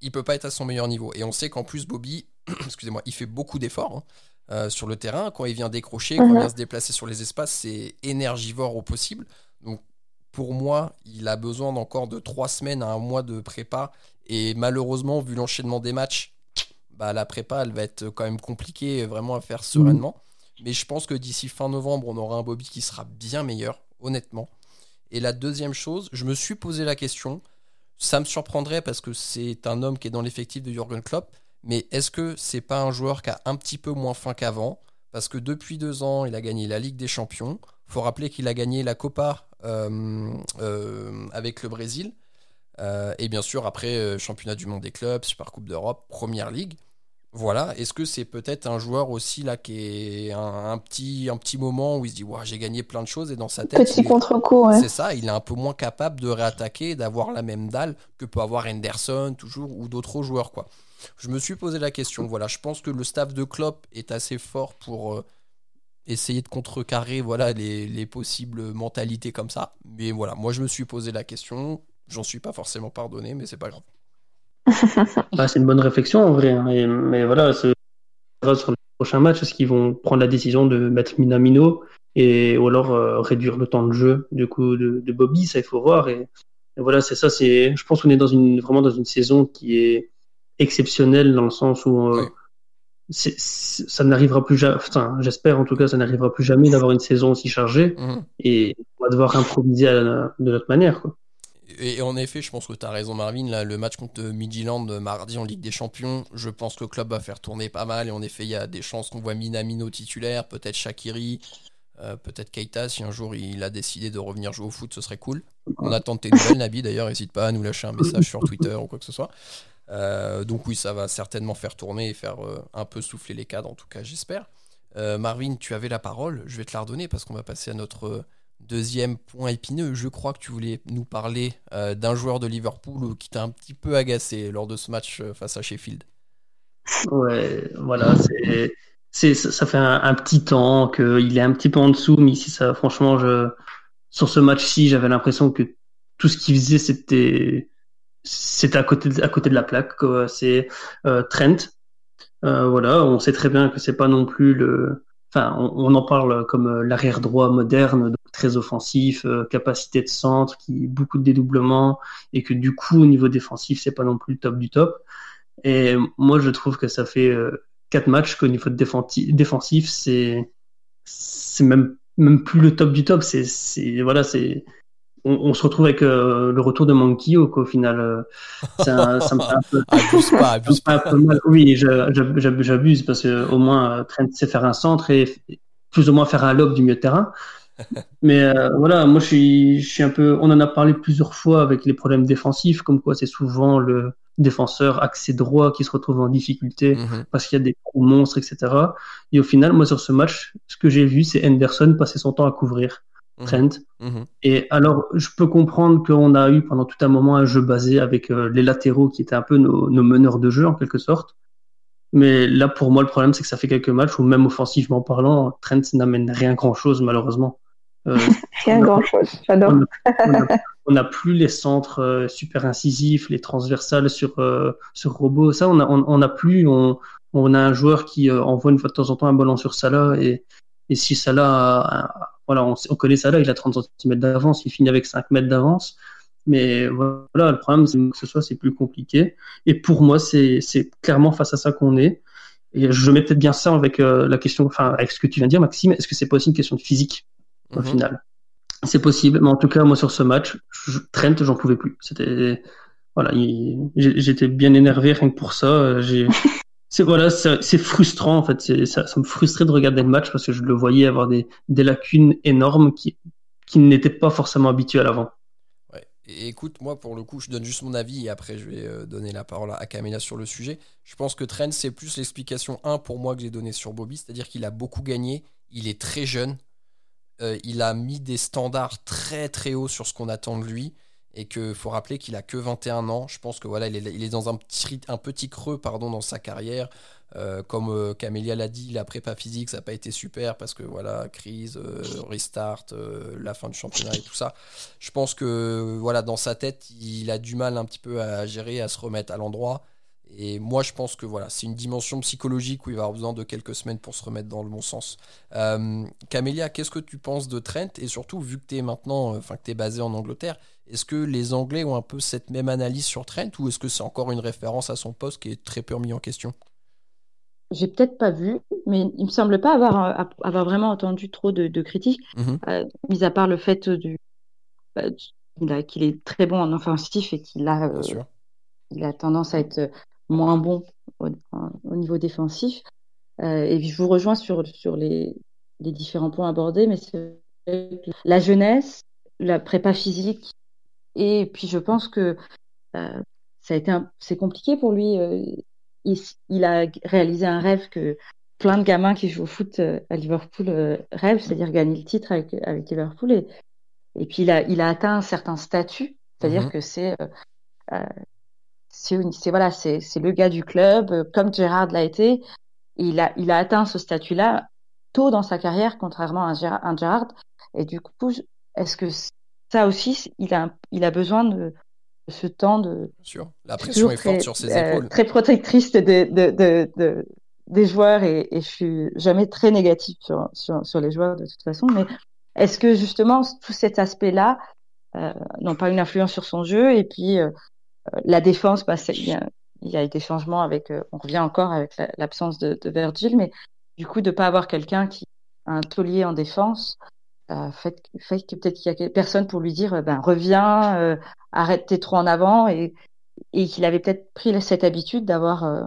il peut pas être à son meilleur niveau. Et on sait qu'en plus, Bobby, <clears throat> excusez-moi, il fait beaucoup d'efforts hein, sur le terrain. Quand il vient décrocher, quand il mhm. vient se déplacer sur les espaces, c'est énergivore au possible. Donc pour moi, il a besoin d'encore de trois semaines à un mois de prépa. Et malheureusement, vu l'enchaînement des matchs, bah, la prépa, elle va être quand même compliquée vraiment à faire sereinement. Mais je pense que d'ici fin novembre, on aura un Bobby qui sera bien meilleur, honnêtement. Et la deuxième chose, je me suis posé la question, ça me surprendrait parce que c'est un homme qui est dans l'effectif de Jürgen Klopp, mais est-ce que c'est pas un joueur qui a un petit peu moins faim qu'avant? Parce que depuis deux ans, il a gagné la Ligue des Champions. faut rappeler qu'il a gagné la Copa euh, euh, avec le Brésil. Euh, et bien sûr, après, championnat du monde des clubs, Super Coupe d'Europe, Première Ligue. Voilà, est-ce que c'est peut-être un joueur aussi là qui est un, petit, un petit moment où il se dit j'ai gagné plein de choses et dans sa tête. Petit contre-coup, C'est ça, il est un peu moins capable de réattaquer, d'avoir la même dalle que peut avoir Henderson toujours ou d'autres joueurs quoi. Je me suis posé la question, voilà, je pense que le staff de Klopp est assez fort pour euh, essayer de contrecarrer voilà les, les possibles mentalités comme ça. Mais voilà, moi je me suis posé la question, j'en suis pas forcément pardonné, mais c'est pas grave. Bah, <laughs> c'est une bonne réflexion en vrai. Hein. mais voilà, sur le prochain match, est-ce qu'ils vont prendre la décision de mettre Minamino et ou alors euh, réduire le temps de jeu du coup de, Bobby Ça, il faut voir. Et, voilà, c'est ça. C'est, je pense qu'on est dans une vraiment dans une saison qui est exceptionnelle dans le sens où euh, ça n'arrivera plus jamais. Enfin, j'espère en tout cas, ça n'arrivera plus jamais d'avoir une saison aussi chargée mhm. et on va devoir improviser de notre manière. Quoi et en effet, je pense que tu as raison, Marvin. Là, le match contre Midland mardi en Ligue des Champions, je pense que le club va faire tourner pas mal. Et en effet, il y a des chances qu'on voit Minamino titulaire, peut-être Shakiri, euh, peut-être Keita. Si un jour il a décidé de revenir jouer au foot, ce serait cool. On attend tes nouvelles, Nabi. D'ailleurs, n'hésite pas à nous lâcher un message sur Twitter ou quoi que ce soit. Euh, donc, oui, ça va certainement faire tourner et faire euh, un peu souffler les cadres, en tout cas, j'espère. Marvin, tu avais la parole. Je vais te la redonner parce qu'on va passer à notre Deuxième point épineux, je crois que tu voulais nous parler euh, d'un joueur de Liverpool qui t'a un petit peu agacé lors de ce match euh, face à Sheffield. Ouais, voilà, c'est, ça fait un, petit temps qu'il est un petit peu en dessous, mais ici, franchement, sur ce match-ci, j'avais l'impression que tout ce qu'il faisait, c'était, c'était à côté, de, à côté de la plaque. C'est euh, Trent. voilà, on sait très bien que c'est pas non plus le, enfin, on, en parle comme euh, l'arrière droit moderne, très offensif, euh, capacité de centre, qui beaucoup de dédoublements, et que du coup au niveau défensif c'est pas non plus le top du top. Et moi je trouve que ça fait euh, quatre matchs qu'au niveau de défensif c'est c'est même même plus le top du top. C'est voilà c'est on, se retrouve avec euh, le retour de Monkey au final. Euh, ça, ça me fait un peu, <laughs> abuse pas, abuse pas. Un peu mal. Oui, j'abuse parce que au moins Trent sait faire un centre et plus ou moins faire un lob du milieu de terrain. <laughs> Mais euh, voilà, moi je suis, je suis un peu. On en a parlé plusieurs fois avec les problèmes défensifs, comme quoi c'est souvent le défenseur accès droit qui se retrouve en difficulté mhm. parce qu'il y a des gros monstres, etc. Et au final, moi sur ce match, ce que j'ai vu, c'est Henderson passer son temps à couvrir. Mhm. Trent. Mhm. Et alors, je peux comprendre qu'on a eu pendant tout un moment un jeu basé avec euh, les latéraux qui étaient un peu nos, meneurs de jeu en quelque sorte. Mais là, pour moi, le problème, c'est que ça fait quelques matchs où même offensivement parlant, Trent n'amène rien grand-chose malheureusement. Euh, <laughs> rien grand-chose, j'adore. On n'a <laughs> plus les centres euh, super incisifs, les transversales sur, sur robot. Ça, on a, on, a plus. On, on a un joueur qui envoie une fois de temps en temps un ballon sur Salah et, et si Salah a, voilà, on, on connaît ça là, il a 30 cm d'avance, il finit avec 5 mètres d'avance. Mais voilà, le problème, c'est que ce soit, c'est plus compliqué. Et pour moi, c'est clairement face à ça qu'on est. Et je mets peut-être bien ça avec euh, la question, enfin, avec ce que tu viens de dire, Maxime. Est-ce que c'est pas aussi une question de physique, au mhm. final? C'est possible, mais en tout cas, moi, sur ce match, je, Trent, j'en pouvais plus. C'était, voilà, j'étais bien énervé rien que pour ça. J'ai, <laughs> c'est voilà, c'est frustrant en fait. Ça, me frustrait de regarder le match parce que je le voyais avoir des, lacunes énormes qui, qui n'étaient pas forcément habitués à l'avant. Ouais. Écoute, moi pour le coup, je donne juste mon avis et après je vais euh, donner la parole à Camilla sur le sujet. Je pense que Trent, c'est plus l'explication 1 pour moi que j'ai donné sur Bobby, c'est-à-dire qu'il a beaucoup gagné, il est très jeune, euh, il a mis des standards très très hauts sur ce qu'on attend de lui et qu'il faut rappeler qu'il a que 21 ans. Je pense que voilà, il est, dans un petit, creux pardon, dans sa carrière. Euh, comme euh, Camélia l'a dit, la prépa physique, ça n'a pas été super parce que voilà, crise, euh, restart, la fin du championnat et tout ça. Je pense que voilà, dans sa tête, il a du mal un petit peu à gérer, à se remettre à l'endroit. Et moi, je pense que voilà, c'est une dimension psychologique où il va avoir besoin de quelques semaines pour se remettre dans le bon sens. Camélia, qu'est-ce que tu penses de Trent? Et surtout, vu que tu es maintenant, enfin que tu es basé en Angleterre, est-ce que les Anglais ont un peu cette même analyse sur Trent ou est-ce que c'est encore une référence à son poste qui est très peu remis en question? J'ai peut-être pas vu, mais il me semble pas avoir, avoir vraiment entendu trop de, critiques, mm-hmm. euh, mis à part le fait du, bah, qu'il est très bon en offensif et qu'il a, euh, il a tendance à être moins bon au, niveau défensif. Euh, et je vous rejoins sur, sur les, les différents points abordés, mais c'est la jeunesse, la prépa physique, et puis je pense que euh, ça a été c'est compliqué pour lui. Euh, il, il, a réalisé un rêve que plein de gamins qui jouent au foot euh, à Liverpool rêvent, c'est-à-dire gagner le titre avec, avec Liverpool. Et, et puis il a, il a atteint un certain statut, c'est-à-dire mm-hmm. que c'est euh, c'est voilà, c'est le gars du club, comme Gérard l'a été. Il a, il a atteint ce statut-là tôt dans sa carrière, contrairement à un Gérard. Et du coup, est-ce que ça aussi, il a, il a besoin de ce temps de. Sûr. La pression est forte sur ses euh, épaules. très protectrice de, de, de, de, des joueurs et, et je suis jamais très négative sur, sur, sur les joueurs de toute façon. Mais est-ce que justement tout cet aspect-là euh, n'ont pas une influence sur son jeu et puis euh, la défense, bah, il, y a, il y a eu des changements avec, euh, on revient encore avec l'absence de, de, Virgil, mais du coup de pas avoir quelqu'un qui a un taulier en défense, euh, fait, fait que peut-être qu'il y a personne pour lui dire, ben reviens, euh, arrête tes trop en avant, et, et qu'il avait peut-être pris cette habitude d'avoir euh,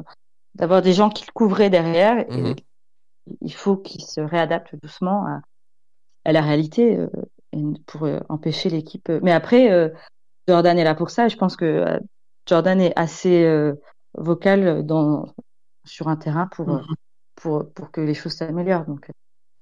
d'avoir des gens qui le couvraient derrière. Et mhm. il faut qu'il se réadapte doucement à, à la réalité pour empêcher l'équipe. Mais après, Jordan est là pour ça. Et je pense que euh, Jordan est assez euh, vocal dans, sur un terrain pour, euh, mm-hmm. pour, pour que les choses s'améliorent. Donc,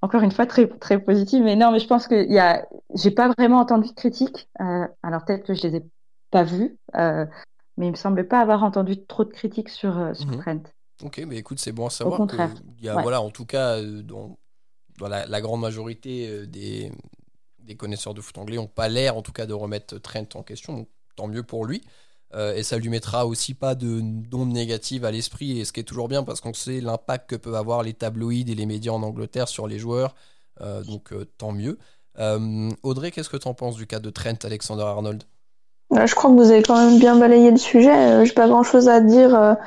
encore une fois, très, très positive. Mais non, mais je pense que y a, j'ai pas vraiment entendu de critiques. alors peut-être que je les ai pas vues, mais il me semble pas avoir entendu trop de critiques sur, sur mm-hmm. Trent. Ok, mais écoute, c'est bon à savoir. Au contraire. y a, voilà, en tout cas, dans, dans la, la, grande majorité des, des connaisseurs de foot anglais n'ont pas l'air, en tout cas, de remettre Trent en question. Donc, tant mieux pour lui. Euh, et ça lui mettra aussi pas de d'onde négative à l'esprit, et ce qui est toujours bien parce qu'on sait l'impact que peuvent avoir les tabloïds et les médias en Angleterre sur les joueurs. Euh, donc, euh, tant mieux. Audrey, qu'est-ce que tu en penses du cas de Trent Alexander-Arnold? Je crois que vous avez quand même bien balayé le sujet. J'ai pas grand chose à dire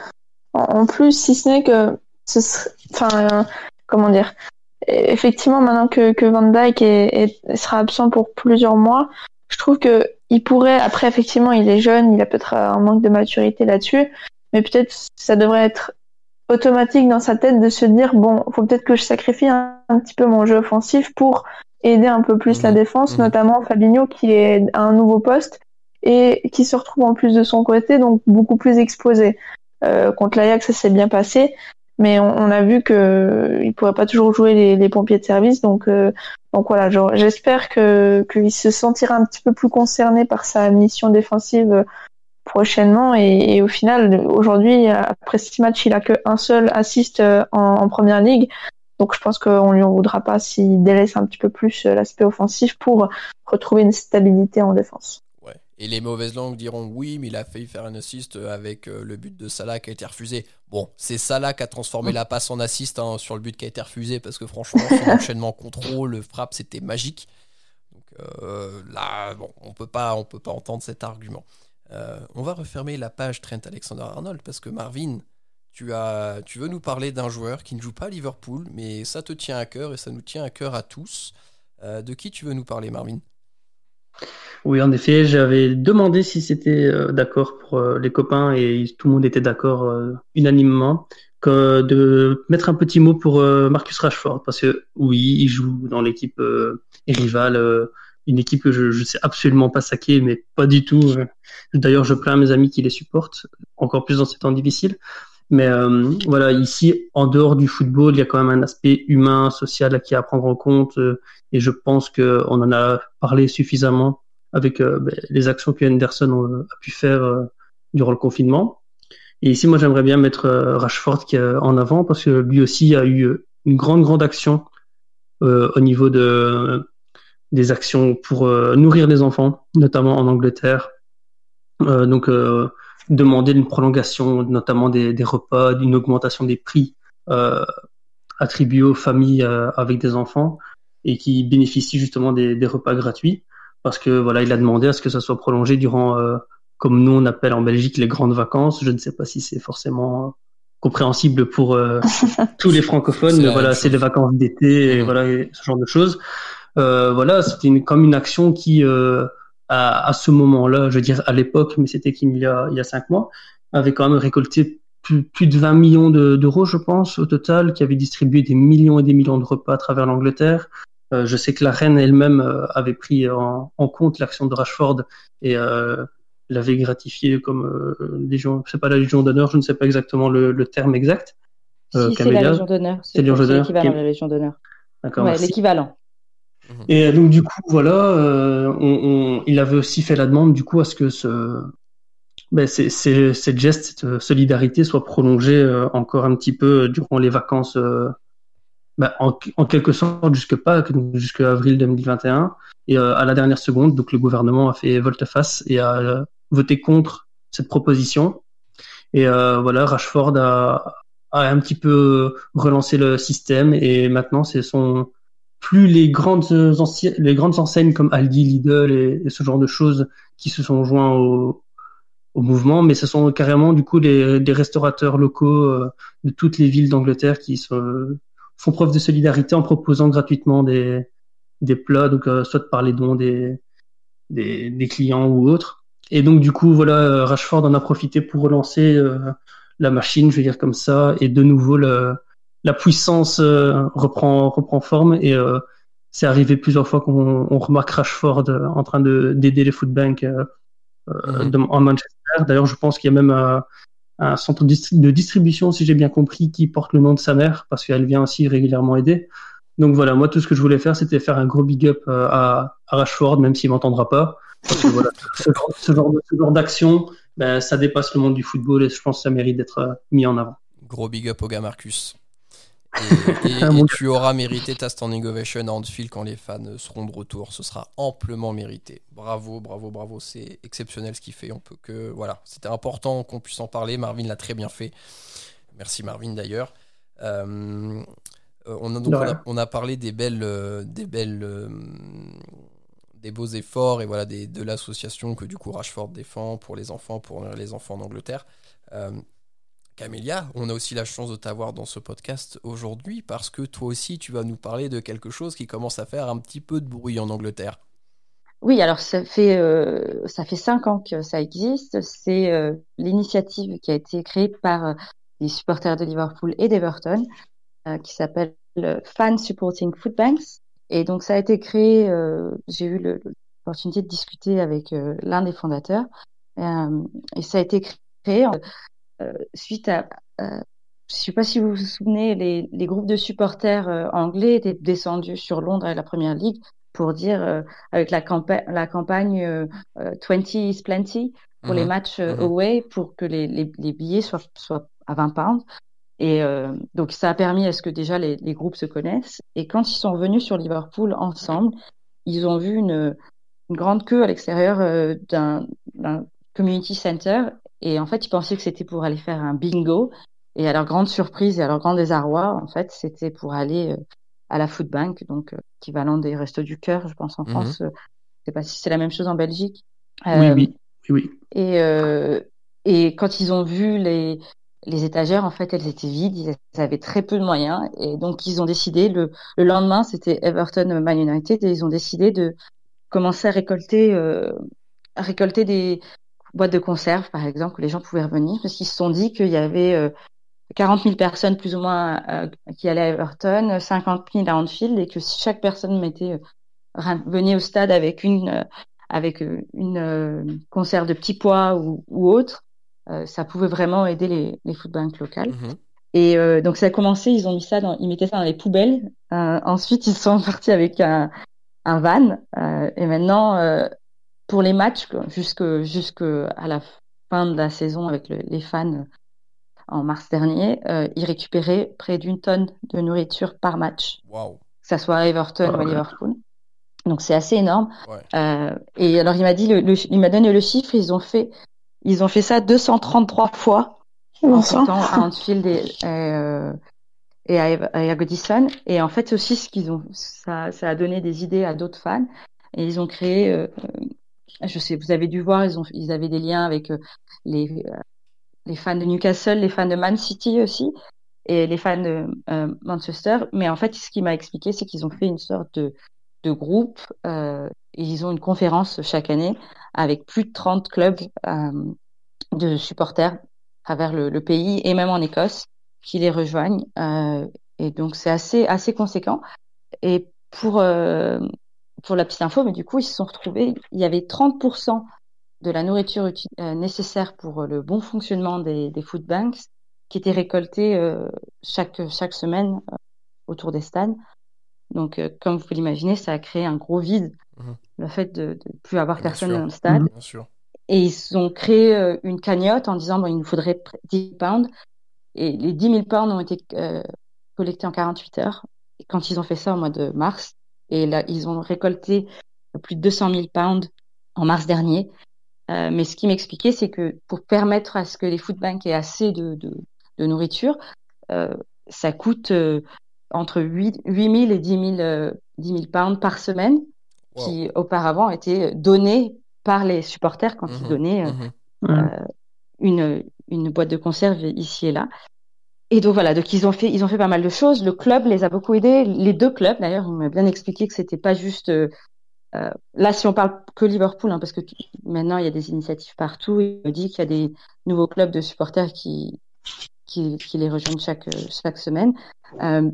en plus, si ce n'est que. Enfin, comment dire effectivement, maintenant que, Van Dyke sera absent pour plusieurs mois, je trouve que il pourrait, après, effectivement, il est jeune, il a peut-être un manque de maturité là-dessus, mais peut-être ça devrait être automatique dans sa tête de se dire, bon, faut peut-être que je sacrifie un, petit peu mon jeu offensif pour aider un peu plus la mmh. défense, mmh. notamment Fabinho qui est à un nouveau poste et qui se retrouve en plus de son côté, donc beaucoup plus exposé. Euh, contre l'Ajax, ça s'est bien passé mais on, a vu que il pourrait pas toujours jouer les, pompiers de service donc euh, donc voilà j'espère que qu'il se sentira un petit peu plus concerné par sa mission défensive euh, prochainement et, au final aujourd'hui après six matchs il a que un seul assist euh, en, première ligue donc je pense qu'on lui en voudra pas s'il délaisse un petit peu plus l'aspect offensif pour retrouver une stabilité en défense. Et les mauvaises langues diront oui, mais il a failli faire un assist avec euh, le but de Salah qui a été refusé. Bon, c'est Salah qui a transformé la passe en assist hein, sur le but qui a été refusé parce que franchement, son <laughs> enchaînement contrôle, frappe, c'était magique. Donc euh, là, bon, on peut pas, on peut pas entendre cet argument. Euh, on va refermer la page Trent Alexander-Arnold parce que Marvin, tu, as, tu veux nous parler d'un joueur qui ne joue pas à Liverpool, mais ça te tient à cœur et ça nous tient à cœur à tous. de qui tu veux nous parler, Marvin? Oui, en effet, j'avais demandé si c'était euh, d'accord pour euh, les copains et tout le monde était d'accord euh, unanimement de mettre un petit mot pour Marcus Rashford parce que oui, il joue dans l'équipe rivale, une équipe que je ne sais absolument pas saquer, mais pas du tout. D'ailleurs, je plains mes amis qui les supportent, encore plus dans ces temps difficiles. Mais voilà, ici, en dehors du football, il y a quand même un aspect humain, social qui est à prendre en compte. et je pense qu'on en a parlé suffisamment avec euh, ben, les actions que Henderson a, pu faire euh, durant le confinement. Et ici, moi, j'aimerais bien mettre euh, Rashford qui en avant parce que lui aussi a eu une grande, grande action au niveau de des actions pour nourrir les enfants, notamment en Angleterre. donc demandé une prolongation, notamment des, des repas, d'une augmentation des prix euh, attribués aux familles euh, avec des enfants et qui bénéficient justement des, des, repas gratuits parce que voilà, il a demandé à ce que ça soit prolongé durant, euh, comme nous on appelle en Belgique les grandes vacances. Je ne sais pas si c'est forcément compréhensible pour euh, <laughs> tous les francophones, mais voilà, c'est les vacances d'été et mmh. voilà ce genre de choses. Euh, voilà, c'était comme une action qui à, à ce moment-là, je veux dire à l'époque, mais c'était qu'il y a il y a cinq mois, avait quand même récolté plus, plus de 20 millions d'euros, je pense, au total, qui avait distribué des millions et des millions de repas à travers l'Angleterre. Euh, je sais que la reine elle-même euh, avait pris en, en compte l'action de Rashford et euh, l'avait gratifié comme légion, c'est pas la Légion d'honneur, je ne sais pas exactement le, le terme exact. Si, c'est la Légion d'honneur. C'est l'équivalent de la Légion d'honneur. D'accord. Ouais, l'équivalent. Et donc du coup, voilà, euh, on, on, il avait aussi fait la demande du coup à ce que ce, ben, c'est, c'est, cette geste, cette solidarité soit prolongée euh, encore un petit peu durant les vacances, euh, ben, en, en, quelque sorte jusque Pâques, jusqu'à avril 2021. Et euh, à la dernière seconde, donc le gouvernement a fait volte-face et a voté contre cette proposition. Et voilà, Rashford a, a un petit peu relancé le système et maintenant c'est son plus les grandes les grandes enseignes comme Aldi, Lidl et, ce genre de choses qui se sont joints au, au mouvement, mais ce sont carrément du coup des, des restaurateurs locaux euh, de toutes les villes d'Angleterre qui sont, font preuve de solidarité en proposant gratuitement des, des plats, donc euh, soit par les dons des, des, des, clients ou autres. Et donc du coup, voilà, euh, Rashford en a profité pour relancer la machine, je vais dire comme ça, et de nouveau le, la puissance reprend reprend forme et c'est arrivé plusieurs fois qu'on on remarque Rashford en train de d'aider les footbanks mm en Manchester D'ailleurs, je pense qu'il y a même un, euh, centre de distribution, si j'ai bien compris, qui porte le nom de sa mère, parce qu'elle vient aussi régulièrement aider. Donc voilà, moi tout ce que je voulais faire, c'était faire un gros big up euh, à, à Rashford, même s'il m'entendra pas. Parce que voilà, ce, <laughs> ce genre, genre d'action, ben, ça dépasse le monde du football et je pense que ça mérite d'être euh, mis en avant. Gros big up au gars Marcus. Et, <laughs> tu auras mérité ta standing ovation à Anfield quand les fans seront de retour. Ce sera amplement mérité. Bravo, bravo, bravo. C'est exceptionnel ce qu'il fait. On peut que voilà, c'était important qu'on puisse en parler. Marvin l'a très bien fait. Merci Marvin d'ailleurs. Euh, on, a, on, a, parlé des belles, euh, des belles, euh, des beaux efforts et voilà des, de l'association que du coup Rashford défend pour les enfants, pour les enfants en Angleterre. Camélia, on a aussi la chance de t'avoir dans ce podcast aujourd'hui parce que toi aussi tu vas nous parler de quelque chose qui commence à faire un petit peu de bruit en Angleterre. Oui, alors ça fait euh, ça fait cinq ans que ça existe. C'est euh, l'initiative qui a été créée par euh, les supporters de Liverpool et d'Everton, qui s'appelle Fan Supporting Food Banks. Et donc ça a été créé. J'ai eu l'opportunité de discuter avec l'un des fondateurs, et ça a été créé suite à, je ne sais pas si vous vous souvenez, les, les groupes de supporters euh, anglais étaient descendus sur Londres et la Première Ligue pour dire, euh, avec la, campagne, la campagne 20 is plenty pour les mhm. matchs mhm. away, pour que les, les, les, billets soient, soient à 20 pounds. Et donc ça a permis à ce que déjà les, les, groupes se connaissent. Et quand ils sont revenus sur Liverpool ensemble, ils ont vu une, une grande queue à l'extérieur d'un community center et en fait, ils pensaient que c'était pour aller faire un bingo. Et à leur grande surprise et à leur grand désarroi, en fait, c'était pour aller euh, à la food bank, donc euh, équivalent des restos du cœur, je pense en mhm. France. Euh, je sais pas si c'est la même chose en Belgique. oui, oui, oui. Et et quand ils ont vu les les étagères, en fait, elles étaient vides, ils avaient très peu de moyens, et donc ils ont décidé le, le lendemain, c'était Everton Man United, et ils ont décidé de commencer à récolter à récolter des boîte de conserve, par exemple, où les gens pouvaient revenir, parce qu'ils se sont dit qu'il y avait euh, 40 000 personnes plus ou moins euh, qui allaient à Everton, 50 000 à Anfield, et que si chaque personne mettait euh, venait au stade avec une euh, avec une conserve de petits pois ou, ou autre, ça pouvait vraiment aider les, les food banks locales. Mm-hmm. Et donc ça a commencé, ils ont mis ça dans, ils mettaient ça dans les poubelles. ensuite, ils sont <laughs> partis avec un, un van. et maintenant, pour les matchs jusque jusque à la fin de la saison avec les fans en mars dernier, euh, ils récupéraient près d'une tonne de nourriture par match. Wow. Que ça soit à Everton ou à Liverpool. Donc c'est assez énorme. Euh, et alors il m'a dit, le, il m'a donné le chiffre. Ils ont fait Ils ont fait ça 233 fois en temps à Anfield et, euh, et à, à Godison. Et en fait aussi, ce qu'ils ont, ça, ça a donné des idées à d'autres fans. Et ils ont créé, euh, je sais, vous avez dû voir, ils avaient des liens avec euh, les, euh, les fans de Newcastle, les fans de Man City aussi, et les fans de euh, Manchester. Mais en fait, ce qui m'a expliqué, c'est qu'ils ont fait une sorte de, groupe. Ils ont une conférence chaque année avec plus de 30 clubs de supporters à travers le, le, pays et même en Écosse qui les rejoignent. Et donc c'est assez assez conséquent. Et pour pour la petite info, mais du coup ils se sont retrouvés, il y avait 30% de la nourriture euh, nécessaire pour le bon fonctionnement des, des food banks qui était récoltée euh, chaque chaque semaine euh, autour des stades. Donc, euh, comme vous pouvez l'imaginer, ça a créé un gros vide, mmh. le fait de ne plus avoir bien personne sûr. dans le stade. Bien sûr. Et ils ont créé euh, une cagnotte en disant bon, il nous faudrait 10 pounds. Et les 10 000 pounds ont été euh, collectés en 48 heures. Et quand ils ont fait ça au mois de mars, et là, ils ont récolté plus de 200 000 pounds en mars dernier. Euh, mais ce qui m'expliquait, c'est que pour permettre à ce que les food banks aient assez de, de, de nourriture, euh, ça coûte euh, entre 8, 8 000 et 10 000, euh, 10 000 pounds par semaine, wow. qui auparavant étaient donnés par les supporters quand mmh, ils donnaient mmh. une, une boîte de conserve ici et là. Et donc voilà, donc ils ont fait, ils ont fait pas mal de choses. Le club les a beaucoup aidés. Les deux clubs, d'ailleurs, ils m'ont bien expliqué que c'était pas juste. Euh, là, si on parle que Liverpool, hein, parce que maintenant il y a des initiatives partout. Il me dit qu'il y a des nouveaux clubs de supporters qui les rejoignent chaque chaque semaine. Euh,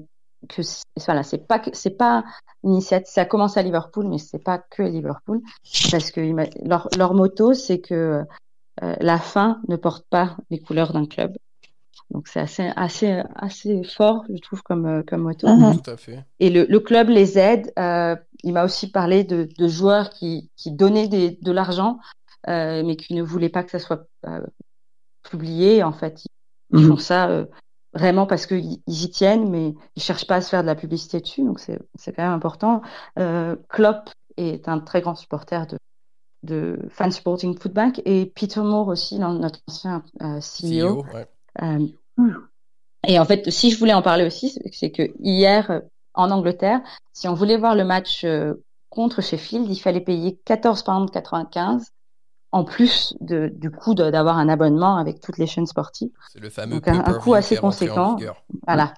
que voilà, c'est pas c'est pas une initiative. Ça commence à Liverpool, mais c'est pas que Liverpool, parce que leur leur motto c'est que euh, la fin ne porte pas les couleurs d'un club. Donc c'est assez assez assez fort, je trouve comme comme motto. Uh -huh. Tout à fait. Et le, le club les aide. Euh, il m'a aussi parlé de, de joueurs qui qui donnaient des, de l'argent, euh, mais qui ne voulaient pas que ça soit euh, publié. En fait, ils, ils font ça vraiment parce qu'ils y tiennent, mais ils cherchent pas à se faire de la publicité dessus, donc c'est c'est quand même important. Euh, Klopp est un très grand supporter de de Fan Supporting Food Bank et Peter Moore aussi, notre ancien euh, CEO. CEO ouais. Euh, et en fait, si je voulais en parler aussi, c'est que hier en Angleterre, si on voulait voir le match euh, contre Sheffield, il fallait payer 14 pounds 95 en plus de, du coût d'avoir un abonnement avec toutes les chaînes sportives. C'est le fameux Donc un, un coût assez conséquent. Voilà.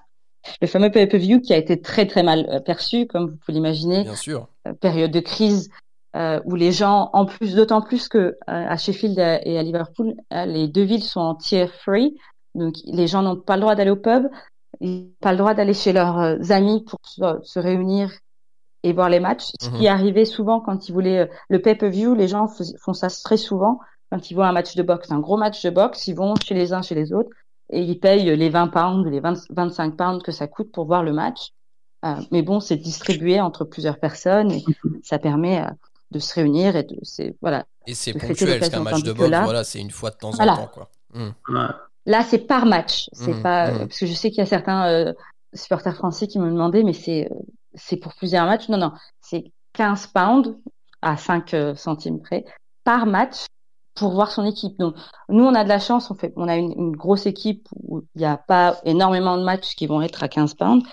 Le fameux pay-per-view qui a été très très mal euh, perçu, comme vous pouvez l'imaginer. Bien sûr. Euh, période de crise euh, où les gens, en plus, d'autant plus que euh, à Sheffield et à Liverpool, euh, les deux villes sont en tier free, donc les gens n'ont pas le droit d'aller au pub, ils n'ont pas le droit d'aller chez leurs euh, amis pour se, se réunir et voir les matchs. Ce mmh. qui arrivait souvent quand ils voulaient le pay-per-view, les gens font ça très souvent quand ils voient un match de boxe, un gros match de boxe, ils vont chez les uns, chez les autres, et ils payent les 20 pounds, les 20, 25 pounds que ça coûte pour voir le match. Euh, mais bon, c'est distribué entre plusieurs personnes et ça permet euh, de se réunir et de c'est voilà. Et c'est ponctuel, parce qu'un match de boxe, là, voilà, c'est une fois de temps voilà. en temps, quoi. Mmh. Là, c'est par match, c'est mmh, pas mmh. parce que je sais qu'il y a certains euh, supporters français qui me demandaient, mais c'est c'est pour plusieurs matchs. Non, non, c'est 15 pounds à 5 euh, centimes près par match pour voir son équipe. Donc, nous, on a de la chance, on fait, on a une, une grosse équipe où il n'y a pas énormément de matchs qui vont être à 15 pounds,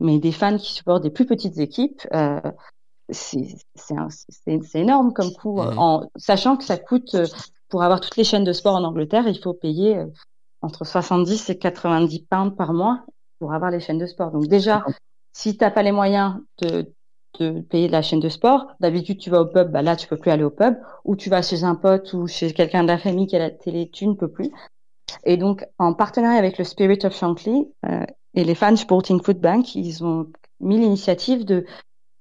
mais des fans qui supportent des plus petites équipes, euh, c'est énorme comme coût, mmh. en sachant que ça coûte, euh, pour avoir toutes les chaînes de sport en Angleterre, il faut payer euh, entre 70 et 90 pounds par mois pour avoir les chaînes de sport. Donc déjà, si tu n'as pas les moyens de, de payer la chaîne de sport, d'habitude tu vas au pub, bah là tu peux plus aller au pub, ou tu vas chez un pote ou chez quelqu'un de la famille qui a la télé, tu ne peux plus. Et donc en partenariat avec le Spirit of Shankly euh, et les Fans Sporting Food Bank, ils ont mis l'initiative de,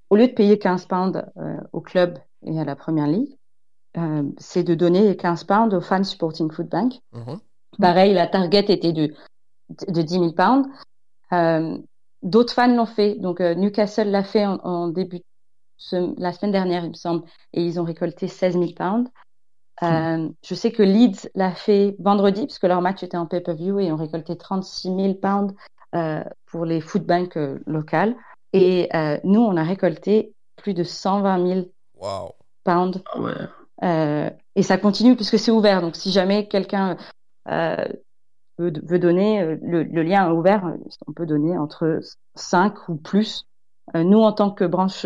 au lieu de payer 15 pounds euh, au club et à la première ligue, euh, c'est de donner 15 pounds aux Fans Sporting Food Bank. -hmm. Pareil, la target était de, de 10 000 pounds. Euh, D'autres fans l'ont fait. Donc euh, Newcastle l'a fait en, en début ce, la semaine dernière, il me semble, et ils ont récolté 16 000 pounds. Euh, je sais que Leeds l'a fait vendredi, puisque leur match était en pay-per-view, et ont récolté 36 000 pounds euh, pour les food banks euh, locales. Et euh, nous, on a récolté plus de 120 000 wow. pounds ouais. et ça continue puisque c'est ouvert. Donc si jamais quelqu'un veut, veut, donner, le, le, lien ouvert. On peut donner entre 5 ou plus. nous, en tant que branche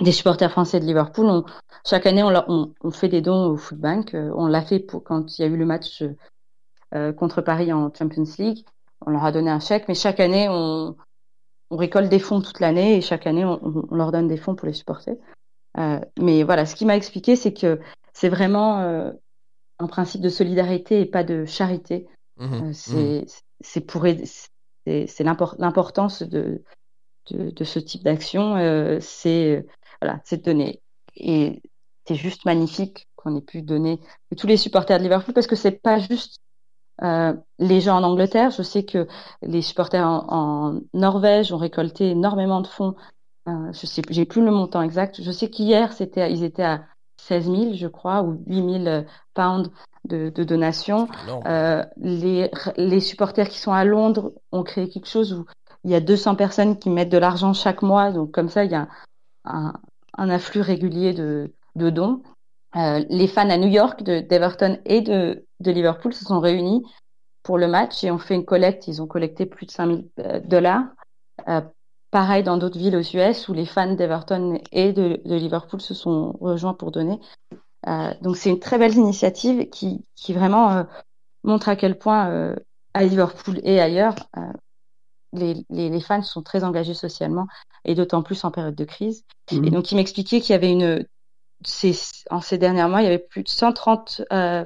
des supporters français de Liverpool. On, chaque année, on, on, fait des dons au Food Bank. Euh, on l'a fait pour quand il y a eu le match euh, contre Paris en Champions League. On leur a donné un chèque, mais chaque année, on, on récolte des fonds toute l'année et chaque année, on, leur donne des fonds pour les supporter. Euh, mais voilà, ce qui m'a expliqué, c'est que c'est vraiment euh, un principe de solidarité et pas de charité. Mmh euh, c'est mmh. c'est pour c'est l'importance de, de, de, ce type d'action, c'est voilà, c'est donné. Et c'est juste magnifique qu'on ait pu donner tous les supporters de Liverpool parce que c'est pas juste euh, les gens en Angleterre. Je sais que les supporters en, Norvège ont récolté énormément de fonds. Euh, je sais, j'ai plus le montant exact. Je sais qu'hier c'était, ils étaient à 16 000, je crois, ou 8 000 pounds de, de donations. Euh, les, les supporters qui sont à Londres ont créé quelque chose où il y a 200 personnes qui mettent de l'argent chaque mois. Donc comme ça, il y a un, un afflux régulier de, de dons. Euh, les fans à New York de d'Everton et de, de Liverpool se sont réunis pour le match et ont fait une collecte. Ils ont collecté plus de 5000 euh, dollars. Euh, pareil dans d'autres villes aux US où les fans d'Everton et de, de, Liverpool se sont rejoints pour donner. Euh, donc c'est une très belle initiative qui, qui vraiment euh, montre à quel point euh, à Liverpool et ailleurs les, les, les, fans sont très engagés socialement et d'autant plus en période de crise. Mmh. Et donc, il m'expliquait qu'il y avait une, ces, en ces derniers mois, il y avait plus de 130 euh,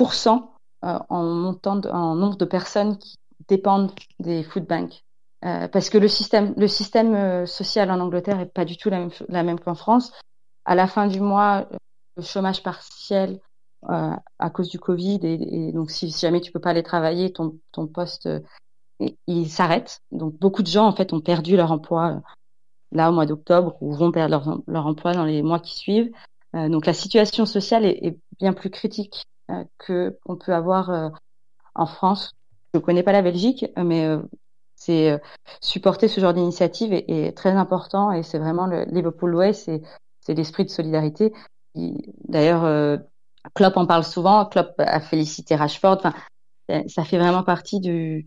euh, en montant, de, en nombre de personnes qui dépendent des food banks. Euh, parce que le système, le système euh, social en Angleterre est pas du tout la même, qu'en France. À la fin du mois, le chômage partiel euh, à cause du Covid et, donc si, jamais tu peux pas aller travailler, ton, ton poste il s'arrête. Donc beaucoup de gens en fait ont perdu leur emploi là au mois d'octobre ou vont perdre leur, leur, emploi dans les mois qui suivent. Euh, donc la situation sociale est, bien plus critique euh, que qu'on peut avoir euh, en France. Je connais pas la Belgique, mais euh, c'est euh, supporter ce genre d'initiative est, est, très important et c'est vraiment le Liverpool Way, c'est c'est l'esprit de solidarité. D'ailleurs, Klopp en parle souvent. Klopp a félicité Rashford. Enfin, ça fait vraiment partie du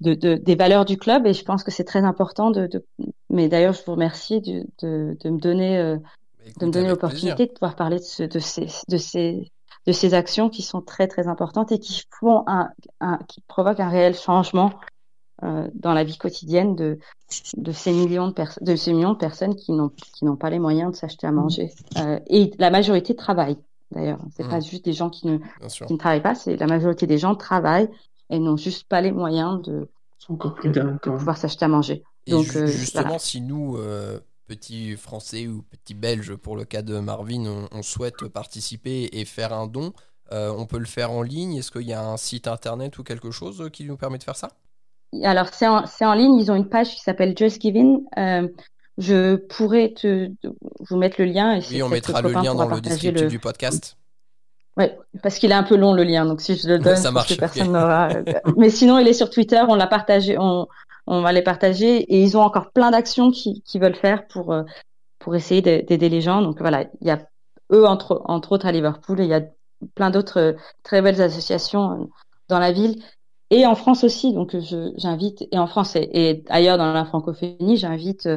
de, de, des valeurs du club et je pense que c'est très important de, de... mais d'ailleurs je vous remercie de, me donner euh, de me donner l'opportunité de pouvoir parler de, ce, de ces de ces de ces actions qui sont très très importantes et qui font un, un qui provoquent un réel changement euh, dans la vie quotidienne de de ces millions de personnes de ces millions de personnes qui n'ont qui n'ont pas les moyens de s'acheter à manger euh, et la majorité travaille d'ailleurs c'est mmh. pas juste des gens qui ne qui ne travaillent pas c'est la majorité des gens travaillent et n'ont juste pas les moyens de, de pouvoir s'acheter à manger. Et Donc, euh, justement, voilà. si nous, euh, petits Français ou petits Belges, pour le cas de Marvin, on, on souhaite participer et faire un don, euh, on peut le faire en ligne Est-ce qu'il y a un site internet ou quelque chose qui nous permet de faire ça? Alors, c'est en, en, ligne. Ils ont une page qui s'appelle Just Giving. Euh, je pourrais te, vous mettre le lien. Et oui, on mettra le lien dans le descriptif le... du podcast. Ouais, parce qu'il est un peu long le lien, donc si je le donne, ça marche, personne n'aura. Euh, mais sinon, il est sur Twitter, on l'a partagé, on, on va les partager, et ils ont encore plein d'actions qu'ils qui veulent faire pour euh, pour essayer d'aider les gens. Donc voilà, il y a eux entre entre autres à Liverpool, et il y a plein d'autres très belles associations dans la ville et en France aussi. Donc j'invite et en France et, et, ailleurs dans la francophonie, j'invite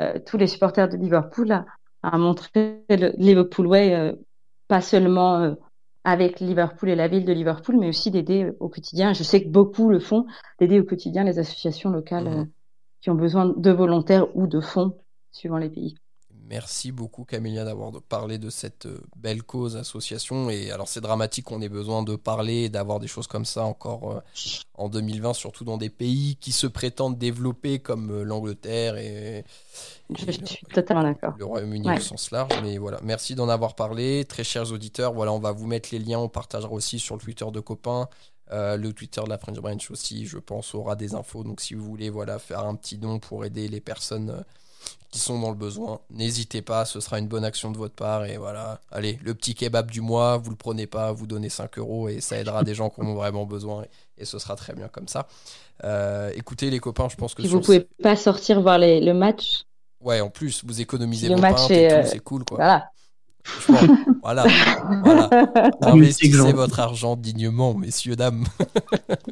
euh, tous les supporters de Liverpool à, à montrer le Liverpool Way, euh, pas seulement avec Liverpool et la ville de Liverpool, mais aussi d'aider au quotidien. Je sais que beaucoup le font, d'aider au quotidien les associations locales mmh. qui ont besoin de volontaires ou de fonds suivant les pays. Merci beaucoup Camélia d'avoir parlé de cette euh, belle cause association. Et alors c'est dramatique qu'on ait besoin de parler et d'avoir des choses comme ça encore euh, en 2020 surtout dans des pays qui se prétendent développer comme euh, l'Angleterre et, et, je suis le, totalement d'accord. le Royaume-Uni ouais. au sens large. Mais voilà merci d'en avoir parlé. Très chers auditeurs voilà on va vous mettre les liens. On partagera aussi sur le Twitter de copains euh, le Twitter de la French Branch aussi je pense aura des infos. Donc si vous voulez voilà faire un petit don pour aider les personnes qui sont dans le besoin. N'hésitez pas, ce sera une bonne action de votre part. Et voilà, allez, le petit kebab du mois, vous le prenez pas, vous donnez 5 euros et ça aidera des gens qui en ont vraiment besoin. Et, et, ce sera très bien comme ça. Euh, écoutez, les copains, je pense que. Si vous pouvez pas sortir voir les, le match. Ouais, en plus, vous économisez le vos match c'est euh... cool. Quoi. Voilà. <laughs> voilà, voilà. <laughs> Investissez votre argent dignement, messieurs, dames.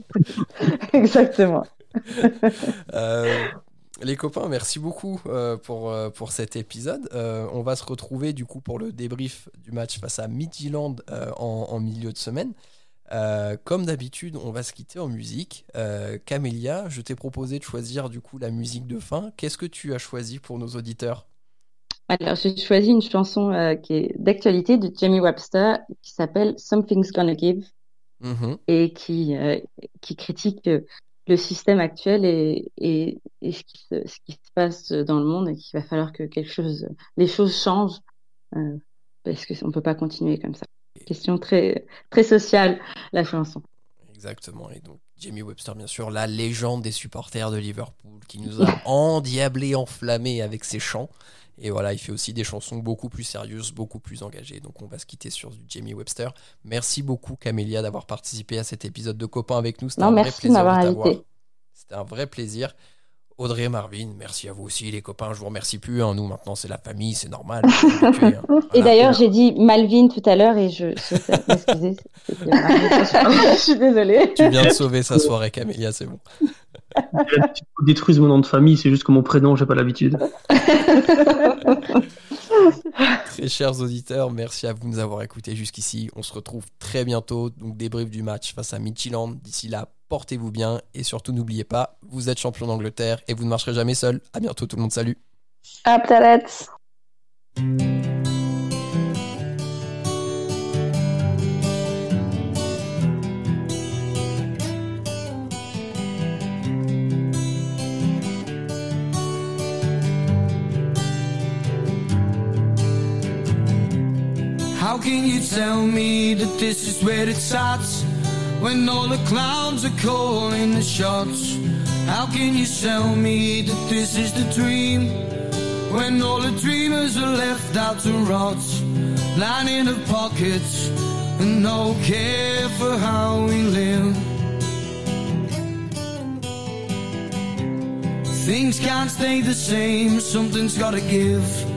<laughs> Exactement. Euh, les copains, merci beaucoup euh, pour, euh, pour cet épisode. on va se retrouver du coup pour le débrief du match face à Midland en, en, milieu de semaine. comme d'habitude, on va se quitter en musique. Camélia, je t'ai proposé de choisir du coup la musique de fin. Qu'est-ce que tu as choisi pour nos auditeurs? Alors, j'ai choisi une chanson euh, qui est d'actualité de Jamie Webster qui s'appelle Something's Gonna Give mm-hmm. et qui, euh, qui critique euh, le système actuel et, et, et ce, qui se, ce, qui se, passe dans le monde et qu'il va falloir que quelque chose, les choses changent parce qu'on ne peut pas continuer comme ça. Question très, très sociale, la chanson. Exactement. Et donc, Jamie Webster, bien sûr, la légende des supporters de Liverpool qui nous a <laughs> endiablés, enflammés avec ses chants. Et voilà, il fait aussi des chansons beaucoup plus sérieuses, beaucoup plus engagées. Donc on va se quitter sur du Jamie Webster. Merci beaucoup Camélia d'avoir participé à cet épisode de Copains avec nous. C'était un vrai plaisir de t'avoir. C'était un vrai plaisir. Audrey et Marvin, merci à vous aussi les copains. Je vous remercie plus. Hein. Nous maintenant c'est la famille, c'est normal. Hein. <laughs> Et d'ailleurs j'ai dit Malvin tout à l'heure et je. Excusez. <laughs> je suis désolée. Tu viens de sauver sa soirée Camélia, c'est bon. Détruise mon nom de famille, c'est juste que mon prénom, j'ai pas l'habitude. <laughs> très chers auditeurs, merci à vous de nous avoir écoutés jusqu'ici. On se retrouve très bientôt. Donc, débrief du match face à Midtjylland. D'ici là, portez-vous bien et surtout, n'oubliez pas, vous êtes champion d'Angleterre et vous ne marcherez jamais seul. À bientôt, tout le monde. Salut. À How can you tell me that this is where it starts? When all the clowns are calling the shots. How can you tell me that this is the dream? When all the dreamers are left out to rot. Lining of pockets and no care for how we live. Things can't stay the same, something's gotta give.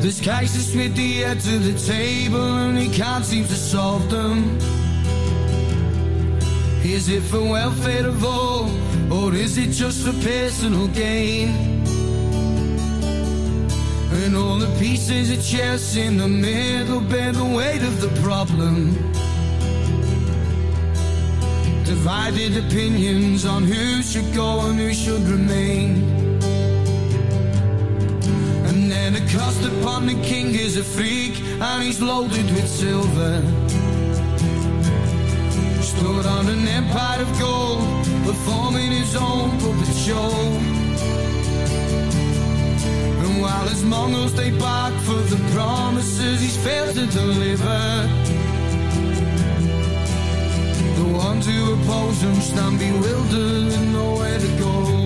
There's cases with the head to the table and he can't seem to solve them. Is it for welfare of all, or is it just for personal gain? And all the pieces of chess in the middle bear the weight of the problem. Divided opinions on who should go and who should remain. And the cost upon the king is a freak, and he's loaded with silver. Stood on an empire of gold, performing his own puppet show. And while his Mongols they bark for the promises he's failed to deliver, the ones who oppose him stand bewildered and nowhere to go.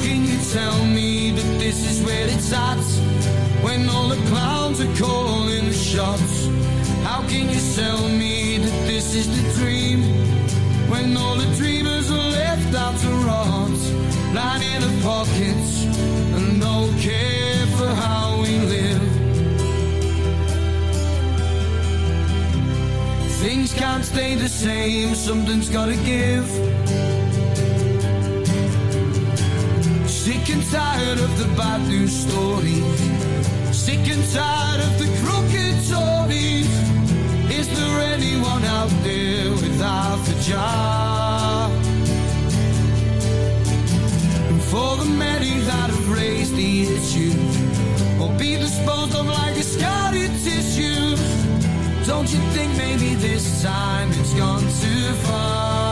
Can you tell me that this is where it starts? When all the clowns are calling the shots. How can you tell me that this is the dream? When all the dreamers are left out to rot, lining the pockets and no care for how we live. Things can't stay the same, something's gotta give. Sick and tired of the bad news stories. Sick and tired of the crooked Tories. Is there anyone out there without a job? And for the many that have raised the issue, or be disposed of like a discarded tissue, don't you think maybe this time it's gone too far?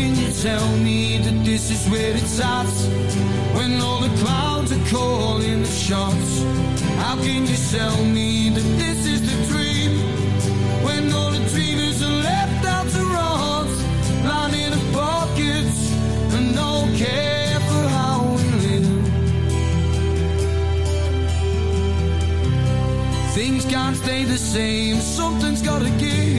Can you tell me that this is where it starts? When all the clouds are calling the shots. How can you tell me that this is the dream? When all the dreamers are left out to rot, lining the pockets and no care for how we live. Things can't stay the same, something's gotta give.